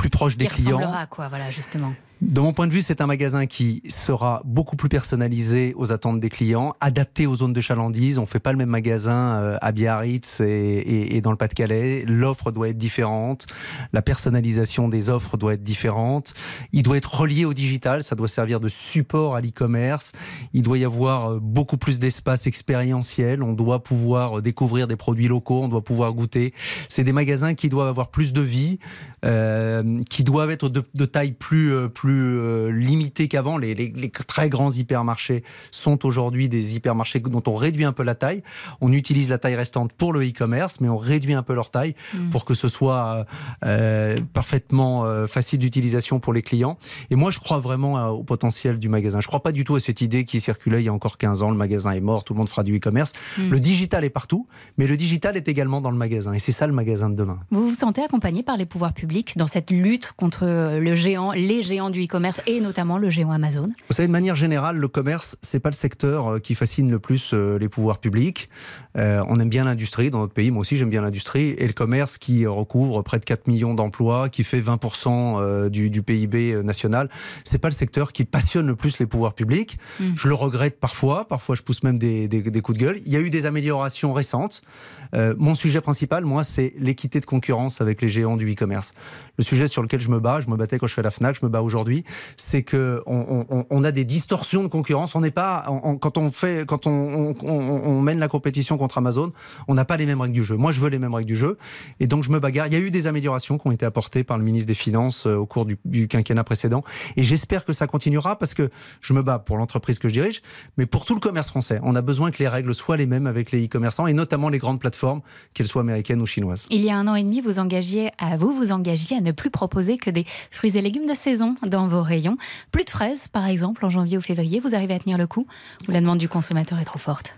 plus proche des Qui clients. à quoi Voilà, justement. De mon point de vue, c'est un magasin qui sera beaucoup plus personnalisé aux attentes des clients, adapté aux zones de chalandise. On fait pas le même magasin euh, à Biarritz et, et- et dans le Pas-de-Calais. L'offre doit être différente. La personnalisation des offres doit être différente. Il doit être relié au digital. Ça doit servir de support à l'e-commerce. Il doit y avoir euh, beaucoup plus d'espace expérientiel. On doit pouvoir euh, découvrir des produits locaux. On doit pouvoir goûter. C'est des magasins qui doivent avoir plus de vie, euh, qui doivent être de, de taille plus, euh, plus euh, limitée qu'avant. Les, les- les très grands hypermarchés sont aujourd'hui des hypermarchés dont on réduit un peu la taille. On utilise la taille restante pour le e-commerce, mais on réduit un peu leur taille Mm. pour que ce soit euh, parfaitement euh, facile d'utilisation pour les clients. Et moi, je crois vraiment au potentiel du magasin. Je crois pas du tout à cette idée qui circulait il y a encore 15 ans, le magasin est mort, tout le monde fera du e-commerce. Mm. Le digital est partout, mais le digital est également dans le magasin. Et c'est ça le magasin de demain. Vous vous sentez accompagné par les pouvoirs publics dans cette lutte contre le géant, les géants du e-commerce et notamment le géant Amazon Vous savez, de manière générale, le commerce, c'est pas le secteur euh, qui fascine le plus euh, les pouvoirs publics. Euh, on aime bien l'industrie dans notre pays. Moi aussi, j'aime bien l'industrie. Et le commerce qui recouvre près de 4 millions d'emplois, qui fait 20% euh, du, du PIB national, c'est pas le secteur qui passionne le plus les pouvoirs publics. Mm. Je le regrette parfois. Parfois, je pousse même des, des- des coups de gueule. Il y a eu des améliorations récentes. Euh, mon sujet principal, moi, c'est l'équité de concurrence avec les géants du e-commerce. Le sujet sur lequel je me bats, je me battais quand je fais la Fnac, je me bats aujourd'hui, c'est que on, a des distorsions de concurrence. On n'est pas quand on fait, quand on, mène la compétition contre Amazon, on n'a pas les mêmes règles du jeu. Moi, je veux les mêmes règles du jeu, et donc je me bagarre. Il y a eu des améliorations qui ont été apportées par le ministre des Finances euh, au cours du, du quinquennat précédent, et j'espère que ça continuera parce que je me bats pour l'entreprise que je dirige, mais pour tout le commerce français. On a besoin que les règles soient les mêmes avec les e-commerçants et notamment les grandes plateformes, qu'elles soient américaines ou chinoises. Il y a un an et demi, vous engagiez à vous vous engagiez à ne plus proposer que des fruits et légumes de saison dans vos rayons? Plus de fraises, par exemple, en janvier ou février. Vous arrivez à tenir le coup ou la demande du consommateur est trop forte?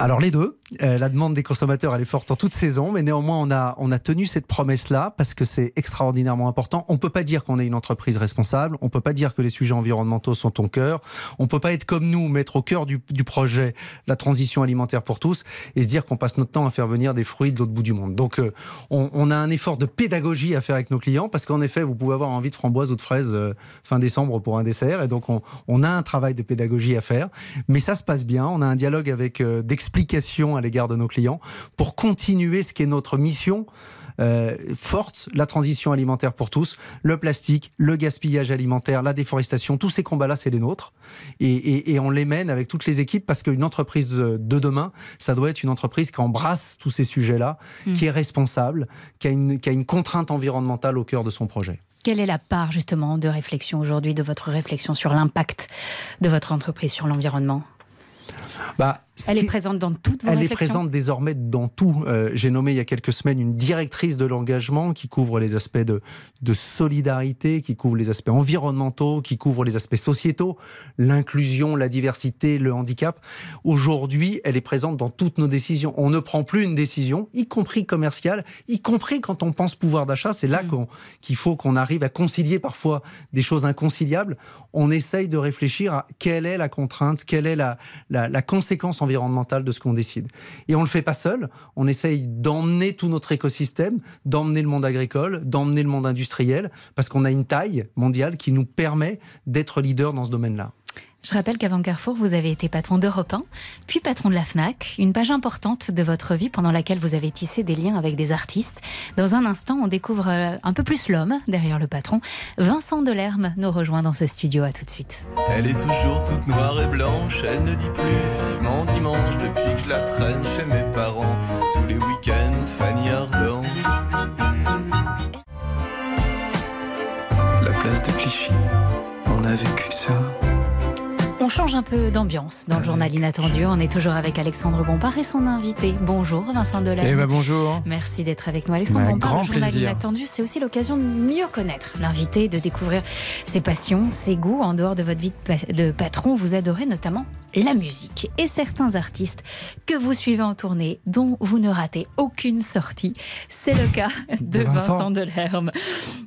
Alors les deux, Euh, la demande des consommateurs elle est forte en toute saison, mais néanmoins on a on a tenu cette promesse là parce que c'est extraordinairement important. On peut pas dire qu'on est une entreprise responsable, on peut pas dire que les sujets environnementaux sont au cœur, on peut pas être comme nous mettre au cœur du, projet la transition alimentaire pour tous et se dire qu'on passe notre temps à faire venir des fruits de l'autre bout du monde. Donc euh, on, a un effort de pédagogie à faire avec nos clients parce qu'en effet vous pouvez avoir envie de framboise ou de fraises euh, fin décembre pour un dessert et donc on, on a un travail de pédagogie à faire, mais ça se passe bien. On a un dialogue avec euh, d'explication à l'égard de nos clients pour continuer ce qui est notre mission. euh, forte, la transition alimentaire pour tous, le plastique, le gaspillage alimentaire, la déforestation, tous ces combats-là, c'est les nôtres. Et, et- et on les mène avec toutes les équipes parce qu'une entreprise de, de demain, ça doit être une entreprise qui embrasse tous ces sujets-là, Mm. qui est responsable, qui a, une, qui a une contrainte environnementale au cœur de son projet. Quelle est la part justement de réflexion aujourd'hui, de votre réflexion sur l'impact de votre entreprise sur l'environnement? Bah, Elle est présente dans toutes vos Elle est présente désormais dans tout. Euh, J'ai nommé il y a quelques semaines une directrice de l'engagement qui couvre les aspects de, de solidarité, qui couvre les aspects environnementaux, qui couvre les aspects sociétaux, l'inclusion, la diversité, le handicap. Aujourd'hui, elle est présente dans toutes nos décisions. On ne prend plus une décision, y compris commerciale, y compris quand on pense pouvoir d'achat. C'est là qu'on- qu'il faut qu'on arrive à concilier parfois des choses inconciliables. On essaye de réfléchir à quelle est la contrainte, quelle est la, la, la conséquence environnementale de ce qu'on décide. Et on le fait pas seul. On essaye d'emmener tout notre écosystème, d'emmener le monde agricole, d'emmener le monde industriel, parce qu'on a une taille mondiale qui nous permet d'être leader dans ce domaine-là. Je rappelle qu'avant Carrefour, vous avez été patron d'Europe 1, puis patron de la FNAC, une page importante de votre vie pendant laquelle vous avez tissé des liens avec des artistes. Dans un instant, on découvre euh, un peu plus l'homme derrière le patron. Vincent Delerme nous rejoint dans ce studio. À tout de suite. Elle est toujours toute noire et blanche, elle ne dit plus vivement dimanche depuis que je la traîne chez mes parents. Tous les week-ends. Change un peu d'ambiance dans le journal inattendu. On est toujours avec Alexandre Bompard et son invité. Bonjour Vincent Delerme. Eh ben, bonjour. Merci d'être avec nous. Alexandre Bah, Bompard, grand le journal plaisir. inattendu, c'est aussi l'occasion de mieux connaître l'invité, de découvrir ses passions, ses goûts. En dehors de votre vie de, pa- de patron, vous adorez notamment la musique et certains artistes que vous suivez en tournée, dont vous ne ratez aucune sortie. C'est le cas de De Vincent. Vincent Delerme.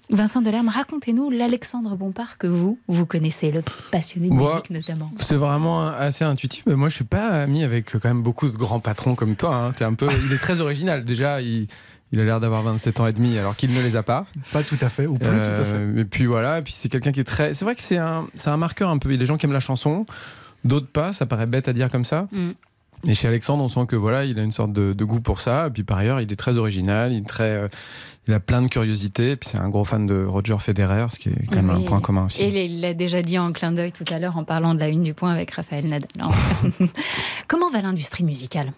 Vincent Delerme, racontez-nous l'Alexandre Bompard que vous, vous connaissez, le passionné de Moi, musique notamment. C'est vraiment assez intuitif. Mais moi, je suis pas ami avec euh, quand même beaucoup de grands patrons comme toi. hein. T'es un peu, il est très original. Déjà, il, il a l'air d'avoir 27 ans et demi, alors qu'il ne les a pas. Pas tout à fait, ou plus tout à fait. Euh, Et puis voilà. Et puis c'est quelqu'un qui est très. C'est vrai que c'est un, c'est un marqueur un peu. Il y a des gens qui aiment la chanson, d'autres pas. Ça paraît bête à dire comme ça. Mm. Et chez Alexandre, on sent que voilà, il a une sorte de, de goût pour ça. Et puis par ailleurs, il est très original, il est très, euh, il a plein de curiosité. Et puis c'est un gros fan de Roger Federer, ce qui est quand même un point commun aussi. Et il l'a déjà dit en clin d'œil tout à l'heure en parlant de la une du point avec Raphaël Nadal. Comment va l'industrie musicale?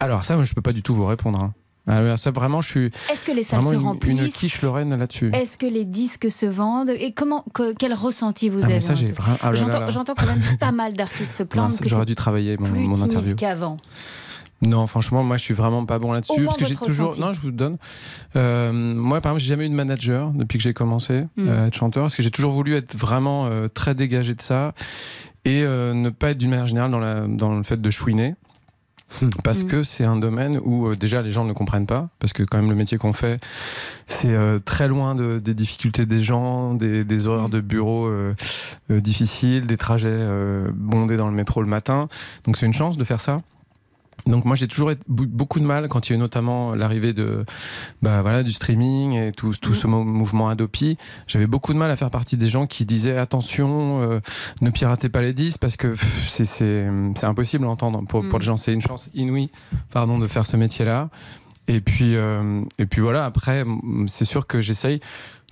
Alors ça, moi, je peux pas du tout vous répondre. hein. Alors, ça vraiment, je suis Est-ce que les salles se une- remplissent Une quiche Lorraine là-dessus. Est-ce que les disques se vendent Et comment, que- quel ressenti vous Ah, avez ça, en j'ai tout- vraiment- ah J'entends quand même pas mal d'artistes se plaindre que J'aurais dû travailler mon, plus mon interview. qu'avant. Non, franchement, moi, je suis vraiment pas bon là-dessus parce que j'ai toujours. ressenti. Non, je vous donne. Euh, moi, par exemple, j'ai jamais eu de manager depuis que j'ai commencé Mm. euh, à être chanteur, parce que j'ai toujours voulu être vraiment euh, très dégagé de ça et euh, ne pas être d'une manière générale dans, la, dans le fait de chouiner. Parce Mm. que c'est un domaine où euh, déjà les gens ne comprennent pas, parce que quand même le métier qu'on fait, c'est euh, très loin de- des difficultés des gens, des, des horaires de bureau euh, euh, difficiles, des trajets euh, bondés dans le métro le matin. Donc c'est une chance de faire ça. Donc moi j'ai toujours eu beaucoup de mal quand il y a eu notamment l'arrivée de bah voilà du streaming et tout, tout ce mou- mouvement Adopi. J'avais beaucoup de mal à faire partie des gens qui disaient attention, euh, ne piratez pas les disques parce que c'est impossible à entendre pour, pour Mm. les gens. C'est une chance inouïe pardon de faire ce métier là. Et puis euh, et puis voilà après c'est sûr que j'essaye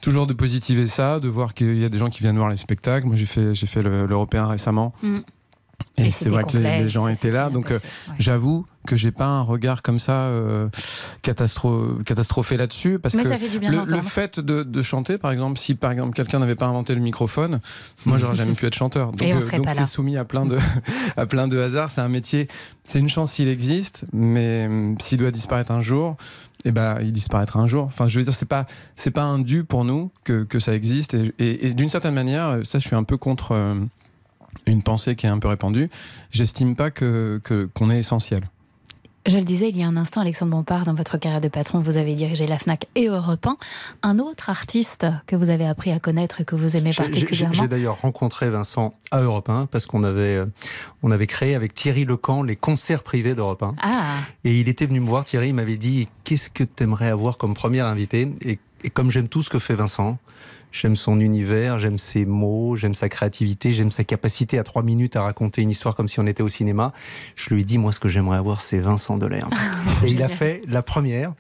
toujours de positiver ça, de voir qu'il y a des gens qui viennent voir les spectacles. Moi j'ai fait j'ai fait le- l'européen récemment. Mm. Et, Et c'est vrai que les, gens étaient là, donc euh, ouais. j'avoue que j'ai pas un regard comme ça euh, catastro- catastrophé là-dessus, parce Mais que ça fait du bien le, le fait de, de chanter, par exemple, si par exemple quelqu'un n'avait pas inventé le microphone, moi j'aurais jamais pu être chanteur. Donc euh, donc c'est soumis à plein de à plein de hasards. C'est un métier, c'est une chance s'il existe, mais hum, s'il doit disparaître un jour. Eh ben, il disparaîtra un jour. Enfin, je veux dire, c'est pas, c'est pas un dû pour nous que, que ça existe. Et, et- et d'une certaine manière, ça, je suis un peu contre euh, une pensée qui est un peu répandue. J'estime pas que que- qu'on est essentiel. Je le disais il y a un instant, Alexandre Bompard, dans votre carrière de patron, vous avez dirigé la FNAC et Europe 1. Un autre artiste que vous avez appris à connaître et que vous aimez particulièrement. j'ai d'ailleurs rencontré Vincent à Europe 1 parce qu'on avait, euh, on avait créé avec Thierry Lecan les concerts privés d'Europe 1. Ah, Et il était venu me voir, Thierry, il m'avait dit Qu'est-ce que tu aimerais avoir comme premier invité? Et, et comme j'aime tout ce que fait Vincent, j'aime son univers, j'aime ses mots, j'aime sa créativité, j'aime sa capacité à trois minutes à raconter une histoire comme si on était au cinéma, je lui ai dit Moi, ce que j'aimerais avoir, c'est Vincent Delerme. et il a fait la première.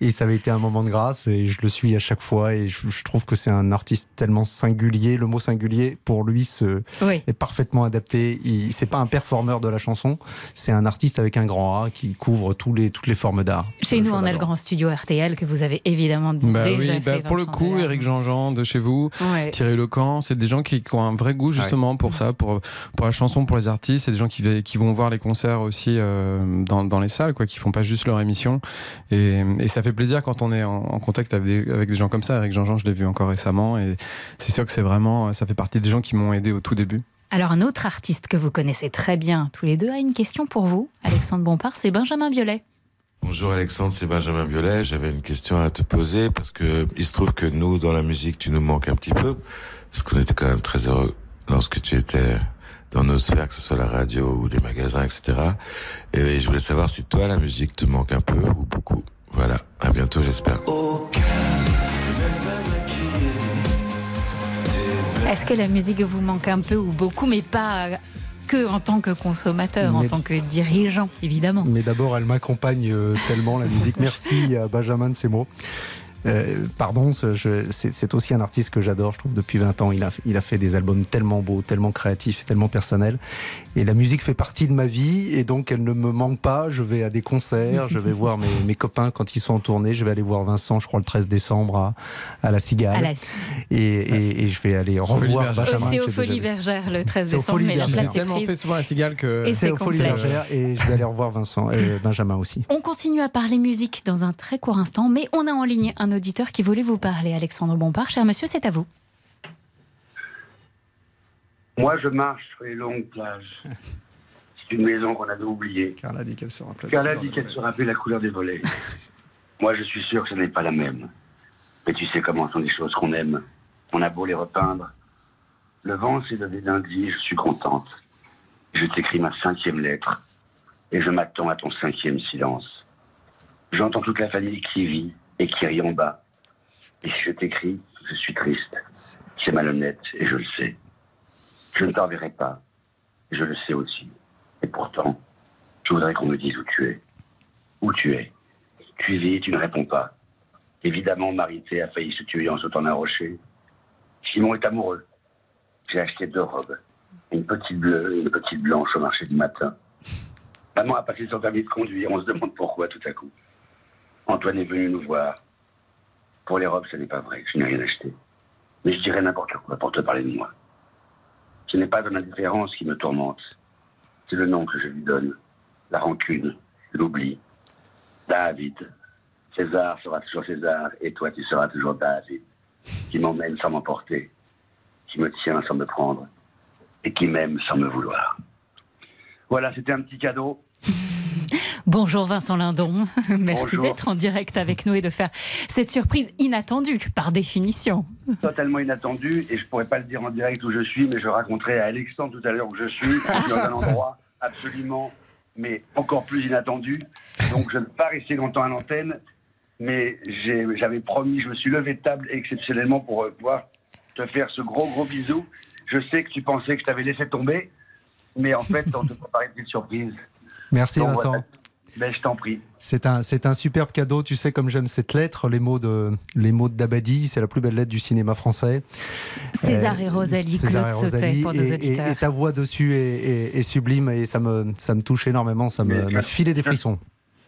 Et ça avait été un moment de grâce et je le suis à chaque fois et je, je trouve que c'est un artiste tellement singulier. Le mot singulier pour lui se, Oui. est parfaitement adapté. Il c'est pas un performeur de la chanson, c'est un artiste avec un grand A qui couvre tous les, toutes les formes d'art. Chez nous, on a le grand studio RTL que vous avez évidemment Bah déjà oui, fait. bah pour le coup, Delerme. Eric Jean-Jean, de chez vous, Ouais. Thierry Lecan, c'est des gens qui, qui ont un vrai goût justement pour ça, pour, pour la chanson, pour les artistes, c'est des gens qui, vont voir les concerts aussi euh, dans, dans les salles, quoi, qui font pas juste leur émission. Et, et ça fait plaisir quand on est en, en contact avec des, avec des gens comme ça. Avec Jean-Jean, je l'ai vu encore récemment, et c'est sûr que c'est vraiment, ça fait partie des gens qui m'ont aidé au tout début. Alors, un autre artiste que vous connaissez très bien, tous les deux, a une question pour vous, Alexandre Bompard, c'est Benjamin Biolay. Bonjour Alexandre, c'est Benjamin Biolay. J'avais une question à te poser parce que il se trouve que nous, dans la musique, tu nous manques un petit peu. Parce qu'on était quand même très heureux lorsque tu étais dans nos sphères, que ce soit la radio ou les magasins, etc. Et je voulais savoir si toi, la musique te manque un peu ou beaucoup. Voilà. À bientôt, j'espère. Est-ce que la musique vous manque un peu ou beaucoup, mais pas que en tant que consommateur, en tant que dirigeant, évidemment Mais d'abord, elle m'accompagne euh, tellement, la musique. Merci à Benjamin de ces mots. Euh, pardon, c'est aussi un artiste que j'adore, je trouve, depuis 20 ans. Il a, il a fait des albums tellement beaux, tellement créatifs, tellement personnels. Et la musique fait partie de ma vie, et donc elle ne me manque pas. Je vais à des concerts, je vais voir mes, mes copains quand ils sont en tournée. Je vais aller voir Vincent, je crois, le 13 décembre à, à la Cigale. À la- Et, et- et je vais aller revoir. Benjamin. C'est que au Folie. Bergère le 13 C'est au décembre, mais la place est tellement prise. fait souvent la cigale que. C'est au Folie. Bergère, et je vais aller revoir Vincent et Benjamin aussi. On continue à parler musique dans un très court instant, mais on a en ligne un auditeur qui voulait vous parler, Alexandre Bompard. Cher monsieur, c'est à vous. Moi, je marche sur les longues plages. C'est une maison qu'on avait oubliée. Carla dit qu'elle se rappelle. Carla dit qu'elle se rappelle la couleur des volets. Moi, je suis sûr que ce n'est pas la même. Mais tu sais comment sont les choses qu'on aime. On a beau les repeindre. Le vent s'est levé lundi, je suis contente. Je t'écris ma cinquième lettre. Et je m'attends à ton cinquième silence. J'entends toute la famille qui vit et qui rit en bas. Et si je t'écris, je suis triste. C'est malhonnête et je le sais. Je ne t'enverrai pas. Et je le sais aussi. Et pourtant, je voudrais qu'on me dise où tu es. Où tu es. Tu vis tu ne réponds pas. Évidemment, Marité a failli se tuer en sautant d'un rocher. Simon est amoureux. J'ai acheté deux robes. Une petite bleue et une petite blanche au marché du matin. Maman a passé son permis de conduire. On se demande pourquoi tout à coup. Antoine est venu nous voir. Pour les robes, ce n'est pas vrai. Je n'ai rien acheté. Mais je dirais n'importe quoi pour te parler de moi. Ce n'est pas une indifférence qui me tourmente. C'est le nom que je lui donne. La rancune, l'oubli. David. César sera toujours César et toi tu seras toujours David. Qui m'emmène sans m'emporter. Qui me tient sans me prendre. Et qui m'aime sans me vouloir. Voilà, c'était un petit cadeau. Bonjour Vincent Lindon, merci d'être en direct avec nous et de faire cette surprise inattendue par définition. Totalement inattendu et je pourrais pas le dire en direct où je suis, mais je raconterai à Alexandre tout à l'heure où je suis, dans un endroit absolument, mais encore plus inattendu. Donc je ne vais pas rester longtemps à l'antenne, mais j'avais promis, je me suis levé de table exceptionnellement pour euh, pouvoir te faire ce gros gros bisou. Je sais que tu pensais que je t'avais laissé tomber, mais en fait on te préparait une surprise. Merci Donc, Vincent. voilà. Ben, je t'en prie. C'est un, c'est un superbe cadeau. Tu sais, comme j'aime cette lettre, les mots de, les mots de Dabadi, c'est la plus belle lettre du cinéma français. César Euh, et Rosalie, César Claude et Sautet Rosalie. pour nos Et- et- auditeurs. Et, ta voix dessus est, est- est sublime et ça me, ça me touche énormément. Ça me, filé des frissons.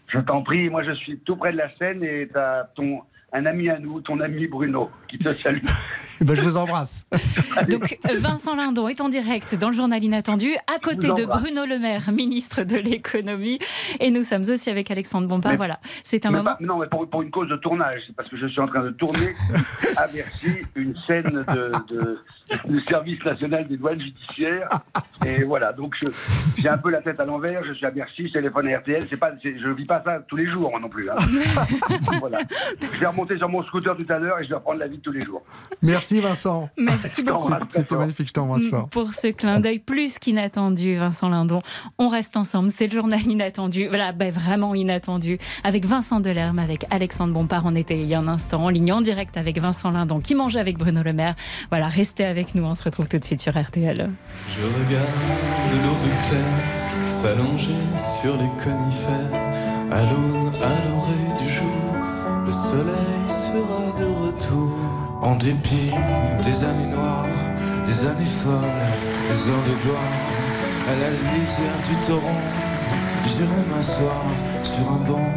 Je t'en prie, moi je suis tout près de la scène et t'as ton un ami à nous, ton ami Bruno, qui te salue. Ben, je vous embrasse. Donc Vincent Lindon est en direct dans le journal Inattendu, à côté de. Bruno Le Maire, ministre de l'économie. Et nous sommes aussi avec Alexandre Bompard. Mais- Voilà, c'est un Mais moment. pas- non, mais pour, pour une cause de tournage, c'est parce que je suis en train de tourner à Bercy une scène de, de- du service national des douanes judiciaires. Et voilà, donc j'ai un peu la tête à l'envers, je suis à Bercy, je téléphone à RTL, c'est pas, c'est- je ne vis pas ça tous les jours moi non plus. hein. voilà. Je vais remonter sur mon scooter tout à l'heure et je vais reprendre la vie de tous les jours. Merci Vincent. Merci beaucoup. C'était magnifique, je t'embrasse fort. Pour ce clin d'œil plus qu'inattendu, Vincent Lindon. On reste ensemble, c'est le journal inattendu. Voilà, ben, vraiment inattendu. Avec Vincent Delerme, avec Alexandre Bompard. On était il y a un instant en ligne en direct avec Vincent Lindon qui mangeait avec Bruno Le Maire. Voilà, restez avec nous. On se retrouve tout de suite sur RTL. Je regarde l'aube claire s'allonger sur les conifères. À l'aune, à l'orée du jour, le soleil sera de retour. En dépit des années noires, des années folles, des heures de gloire, à la lisière du torrent, j'irai m'asseoir sur un banc.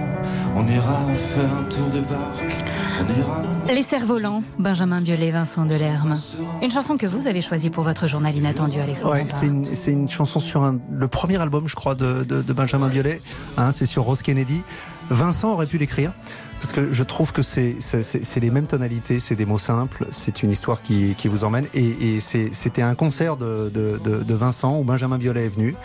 On ira faire un tour de barque. Les cerfs-volants, Benjamin Biolay, Vincent Delerme. Une chanson que vous avez choisie pour votre journal inattendu, Alexandre. Ouais, c'est une, c'est une chanson sur un- le premier album, je crois, de, de- de Benjamin Biolay. Hein, c'est sur Rose Kennedy. Vincent aurait pu l'écrire parce que je trouve que c'est les mêmes tonalités, c'est des mots simples, c'est une histoire qui, vous emmène. Et, c'était un concert de, Vincent où Benjamin Biolay est venu.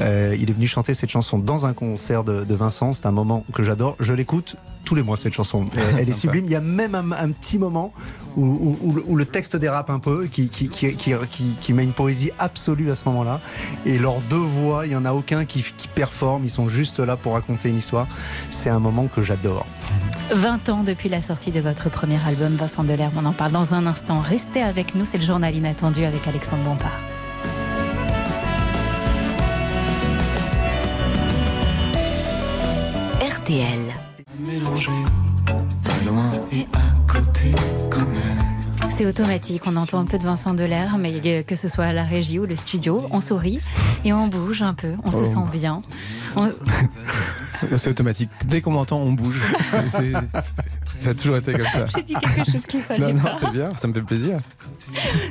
Euh, il est venu chanter cette chanson dans un concert de Vincent. C'est un moment que j'adore. Je l'écoute tous les mois cette chanson. Elle, est sublime. Il y a même un, un petit moment où, où- où le- où le texte dérape un peu, qui, qui, qui, qui, qui- qui met une poésie absolue à ce moment-là. Et leurs deux voix, il n'y en a aucun qui, qui performe. Ils sont juste là pour raconter une histoire. C'est un moment que j'adore. 20 ans depuis la sortie de votre premier album, Vincent Delerme. On en parle dans un instant. Restez avec nous, c'est le journal inattendu avec Alexandre Bompard. RTL. Mélangé, à loin et à côté quand même. C'est automatique, on entend un peu de Vincent Delerme, mais euh, que ce soit à la régie ou le studio, on sourit et on bouge un peu, on se Oh. sent bien. On- C'est automatique. Dès qu'on m'entend, on bouge. Ça a toujours été comme ça. J'ai dit quelque chose qu'il fallait Non, non, c'est bien, ça me fait plaisir.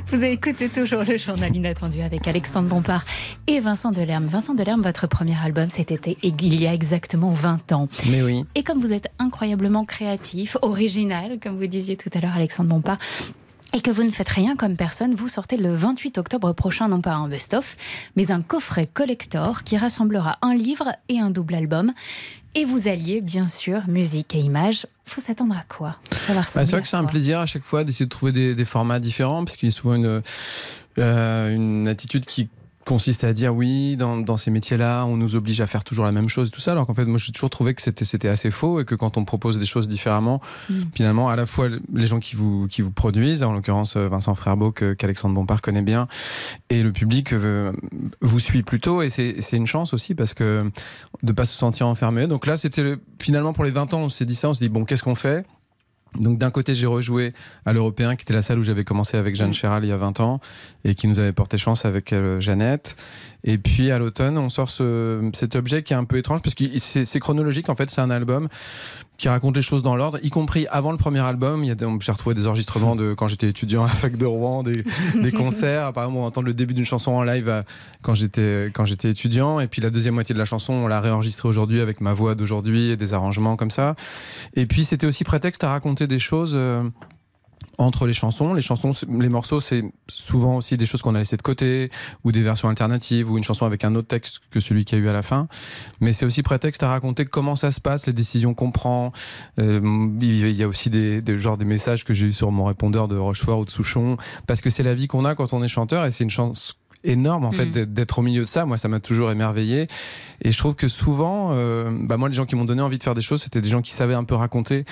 Vous avez écouté toujours le journal inattendu avec Alexandre Bompard et Vincent Delerme. Vincent Delerme, votre premier album, c'était il y a exactement 20 ans. Mais oui. Et comme vous êtes incroyablement créatif, original, comme vous disiez tout à l'heure, Alexandre Bompard, et que vous ne faites rien comme personne, vous sortez le 28 octobre prochain non pas un best-of, mais un coffret collector qui rassemblera un livre et un double album. Et vous alliez, bien sûr, musique et images. Faut s'attendre à quoi? Ça va Bah, c'est vrai que c'est un plaisir à chaque fois d'essayer de trouver des, des formats différents, parce qu'il y a souvent une, euh, une attitude qui consiste à dire oui, dans, dans ces métiers-là, on nous oblige à faire toujours la même chose, tout ça, alors qu'en fait, moi, j'ai toujours trouvé que c'était, c'était assez faux et que quand on propose des choses différemment, Mm. finalement, à la fois les gens qui vous, qui vous produisent, en l'occurrence Vincent Frerbeau, que, qu'Alexandre Bompard connaît bien, et le public euh, vous suit plutôt, et c'est, c'est une chance aussi parce que de pas se sentir enfermé. Donc là, c'était le- finalement pour les 20 ans, on s'est dit ça, on s'est dit bon, qu'est-ce qu'on fait? Donc d'un côté, j'ai rejoué à l'Européen, qui était la salle où j'avais commencé avec Jeanne Chéral il y a 20 ans, et qui nous avait porté chance avec euh, Jeannette. Et puis à l'automne, on sort ce- cet objet qui est un peu étrange, parce que c'est c'est chronologique, en fait, c'est un album qui raconte les choses dans l'ordre, y compris avant le premier album. Il y a des- J'ai retrouvé des enregistrements de quand j'étais étudiant à la fac de Rouen, des, des concerts. Apparemment, on entend le début d'une chanson en live euh, quand j'étais quand j'étais étudiant. Et puis la deuxième moitié de la chanson, on l'a réenregistrée aujourd'hui avec ma voix d'aujourd'hui et des arrangements comme ça. Et puis c'était aussi prétexte à raconter des choses. euh, entre les chansons. Les chansons, les morceaux, c'est souvent aussi des choses qu'on a laissées de côté, ou des versions alternatives, ou une chanson avec un autre texte que celui qu'il y a eu à la fin. Mais c'est aussi prétexte à raconter comment ça se passe, les décisions qu'on prend. Euh, il y a aussi des, des, genre des messages que j'ai eu sur mon répondeur de Rochefort ou de Souchon, parce que c'est la vie qu'on a quand on est chanteur, et c'est une chance énorme en fait Mm. d'être- au milieu de ça moi ça m'a toujours émerveillé et je trouve que souvent euh, bah moi les gens qui m'ont donné envie de faire des choses c'était des gens qui savaient un peu raconter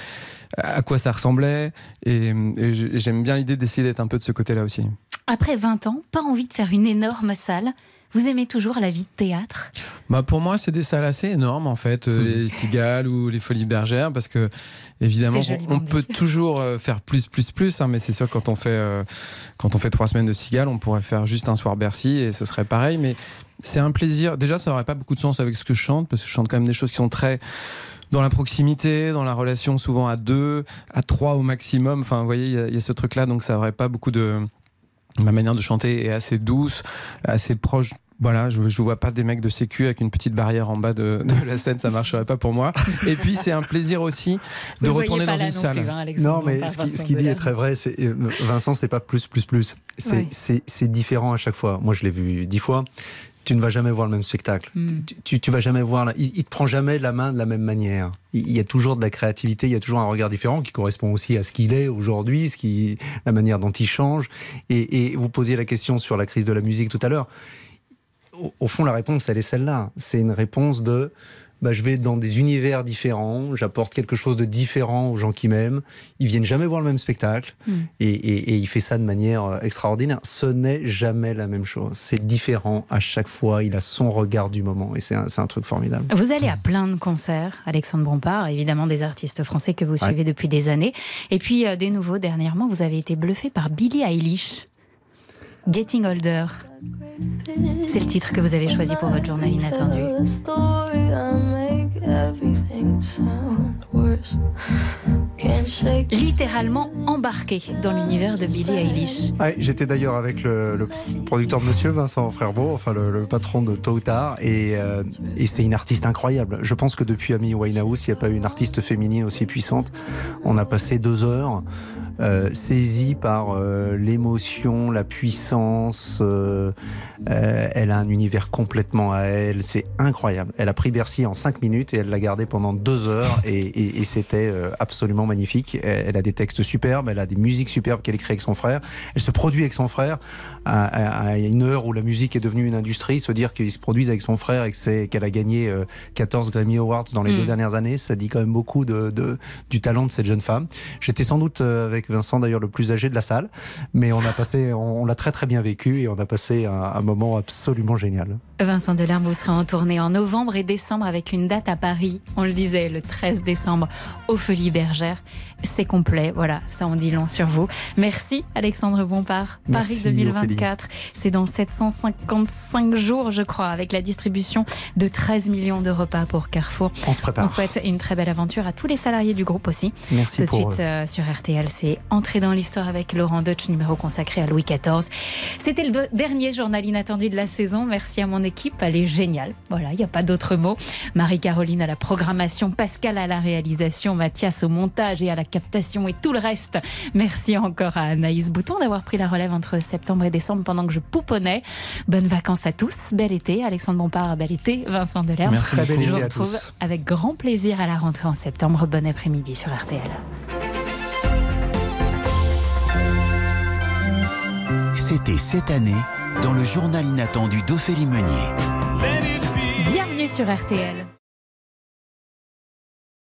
à quoi ça ressemblait et, et j'ai- j'aime bien l'idée d'essayer d'être un peu de ce côté là aussi Après 20 ans, pas envie de faire une énorme salle. Vous aimez toujours la vie de théâtre? Bah pour moi, c'est des salles assez énormes en fait, euh, les Cigales ou les Folies Bergères, parce que évidemment, on, peut toujours euh, faire plus, plus, plus, hein, mais c'est sûr que quand on fait euh, quand on fait trois semaines de Cigales, on pourrait faire juste un soir Bercy et ce serait pareil. Mais c'est un plaisir. Déjà, ça n'aurait pas beaucoup de sens avec ce que je chante, parce que je chante quand même des choses qui sont très dans la proximité, dans la relation souvent à deux, à trois au maximum. Enfin, vous voyez, il y y, a ce truc-là, donc ça n'aurait pas beaucoup de ma manière de chanter est assez douce, assez proche. Voilà, je ne vois pas des mecs de sécu avec une petite barrière en bas de, de la scène, ça marcherait pas pour moi. Et puis c'est un plaisir aussi de Vous retourner dans une non salle. plus, hein, Non, mais ce qui- ce Vincent qu'il dit est très vrai. c'est- euh, Vincent, c'est pas plus, plus, plus. C'est Ouais. c'est- c'est différent à chaque fois. Moi, je l'ai vu dix fois. Tu ne vas jamais voir le même spectacle. Hmm. Tu, tu, tu vas jamais voir. Il, il te prend jamais la main de la même manière. Il, il y a toujours de la créativité. Il y a toujours un regard différent qui correspond aussi à ce qu'il est aujourd'hui, ce qui, la manière dont il change. Et, et vous posiez la question sur la crise de la musique tout à l'heure. Au, au fond, la réponse, elle est celle-là. C'est une réponse de bah, je vais dans des univers différents, j'apporte quelque chose de différent aux gens qui m'aiment. Ils viennent jamais voir le même spectacle Mm. et, et- et il fait ça de manière euh, extraordinaire. Ce n'est jamais la même chose. C'est différent à chaque fois. Il a son regard du moment et c'est un, truc formidable. Vous allez à plein de concerts, Alexandre Bompard, évidemment des artistes français que vous Ouais. suivez depuis des années. Et puis euh, des nouveaux, dernièrement, vous avez été bluffé par Billie Eilish. Getting Older. C'est le titre que vous avez choisi pour votre journal inattendu. everything sound littéralement embarqué dans l'univers de Billie Eilish. Ouais, J'étais d'ailleurs avec le, le producteur de Monsieur Vincent Frerbeau, enfin le, le patron de Tôt ou Tard, et, euh, et c'est une artiste incroyable. Je pense que depuis Amy Winehouse, il n'y a pas eu une artiste féminine aussi puissante. On a passé deux heures euh, saisie par euh, l'émotion, la puissance. euh, euh, elle a un univers complètement à elle. C'est incroyable. Elle a pris Bercy en cinq minutes et elle l'a gardé pendant deux heures et, et- et c'était euh, absolument magnifique. Elle, elle a des textes superbes, elle a des musiques superbes qu'elle écrit avec son frère. Elle se produit avec son frère à, à- à une heure où la musique est devenue une industrie. Se dire qu'ils se produisent avec son frère et qu'elle a gagné euh, 14 Grammy Awards dans les Mm. deux dernières années, ça dit quand même beaucoup de, de- du talent de cette jeune femme. J'étais sans doute euh, avec Vincent d'ailleurs le plus âgé de la salle, mais on a passé, on, on l'a très très bien vécu et on a passé un, un moment absolument génial. Vincent Delerme, vous serez en tournée en novembre et décembre avec une date à Paris. On le disait, le 13 décembre, aux Folies Bergères. C'est complet, voilà, ça en dit long sur vous. Merci Alexandre Bompard. Merci, Paris 2024, c'est dans 755 jours, je crois, avec la distribution de 13 millions de repas pour Carrefour. On se prépare. On souhaite une très belle aventure à tous les salariés du groupe aussi. Merci Tout de suite euh, sur RTL, c'est Entrer dans l'histoire avec Laurent Deutsch, numéro consacré à Louis XIV. C'était le de- dernier journal inattendu de la saison. Merci à mon équipe, elle est géniale. Voilà, il n'y a pas d'autre mot. Marie-Caroline à la programmation, Pascal à la réalisation, Mathias au montage et à la captation et tout le reste. Merci encore à Anaïs Bouton d'avoir pris la relève entre septembre et décembre pendant que je pouponnais. Bonnes vacances à tous, bel été. Alexandre Bompard, bel été. Vincent Delerme. Merci Très bel Je vous retrouve avec grand plaisir à la rentrée en septembre. Bon après-midi sur RTL. C'était cette année dans le journal inattendu d'Ophélie Meunier. Bienvenue sur RTL.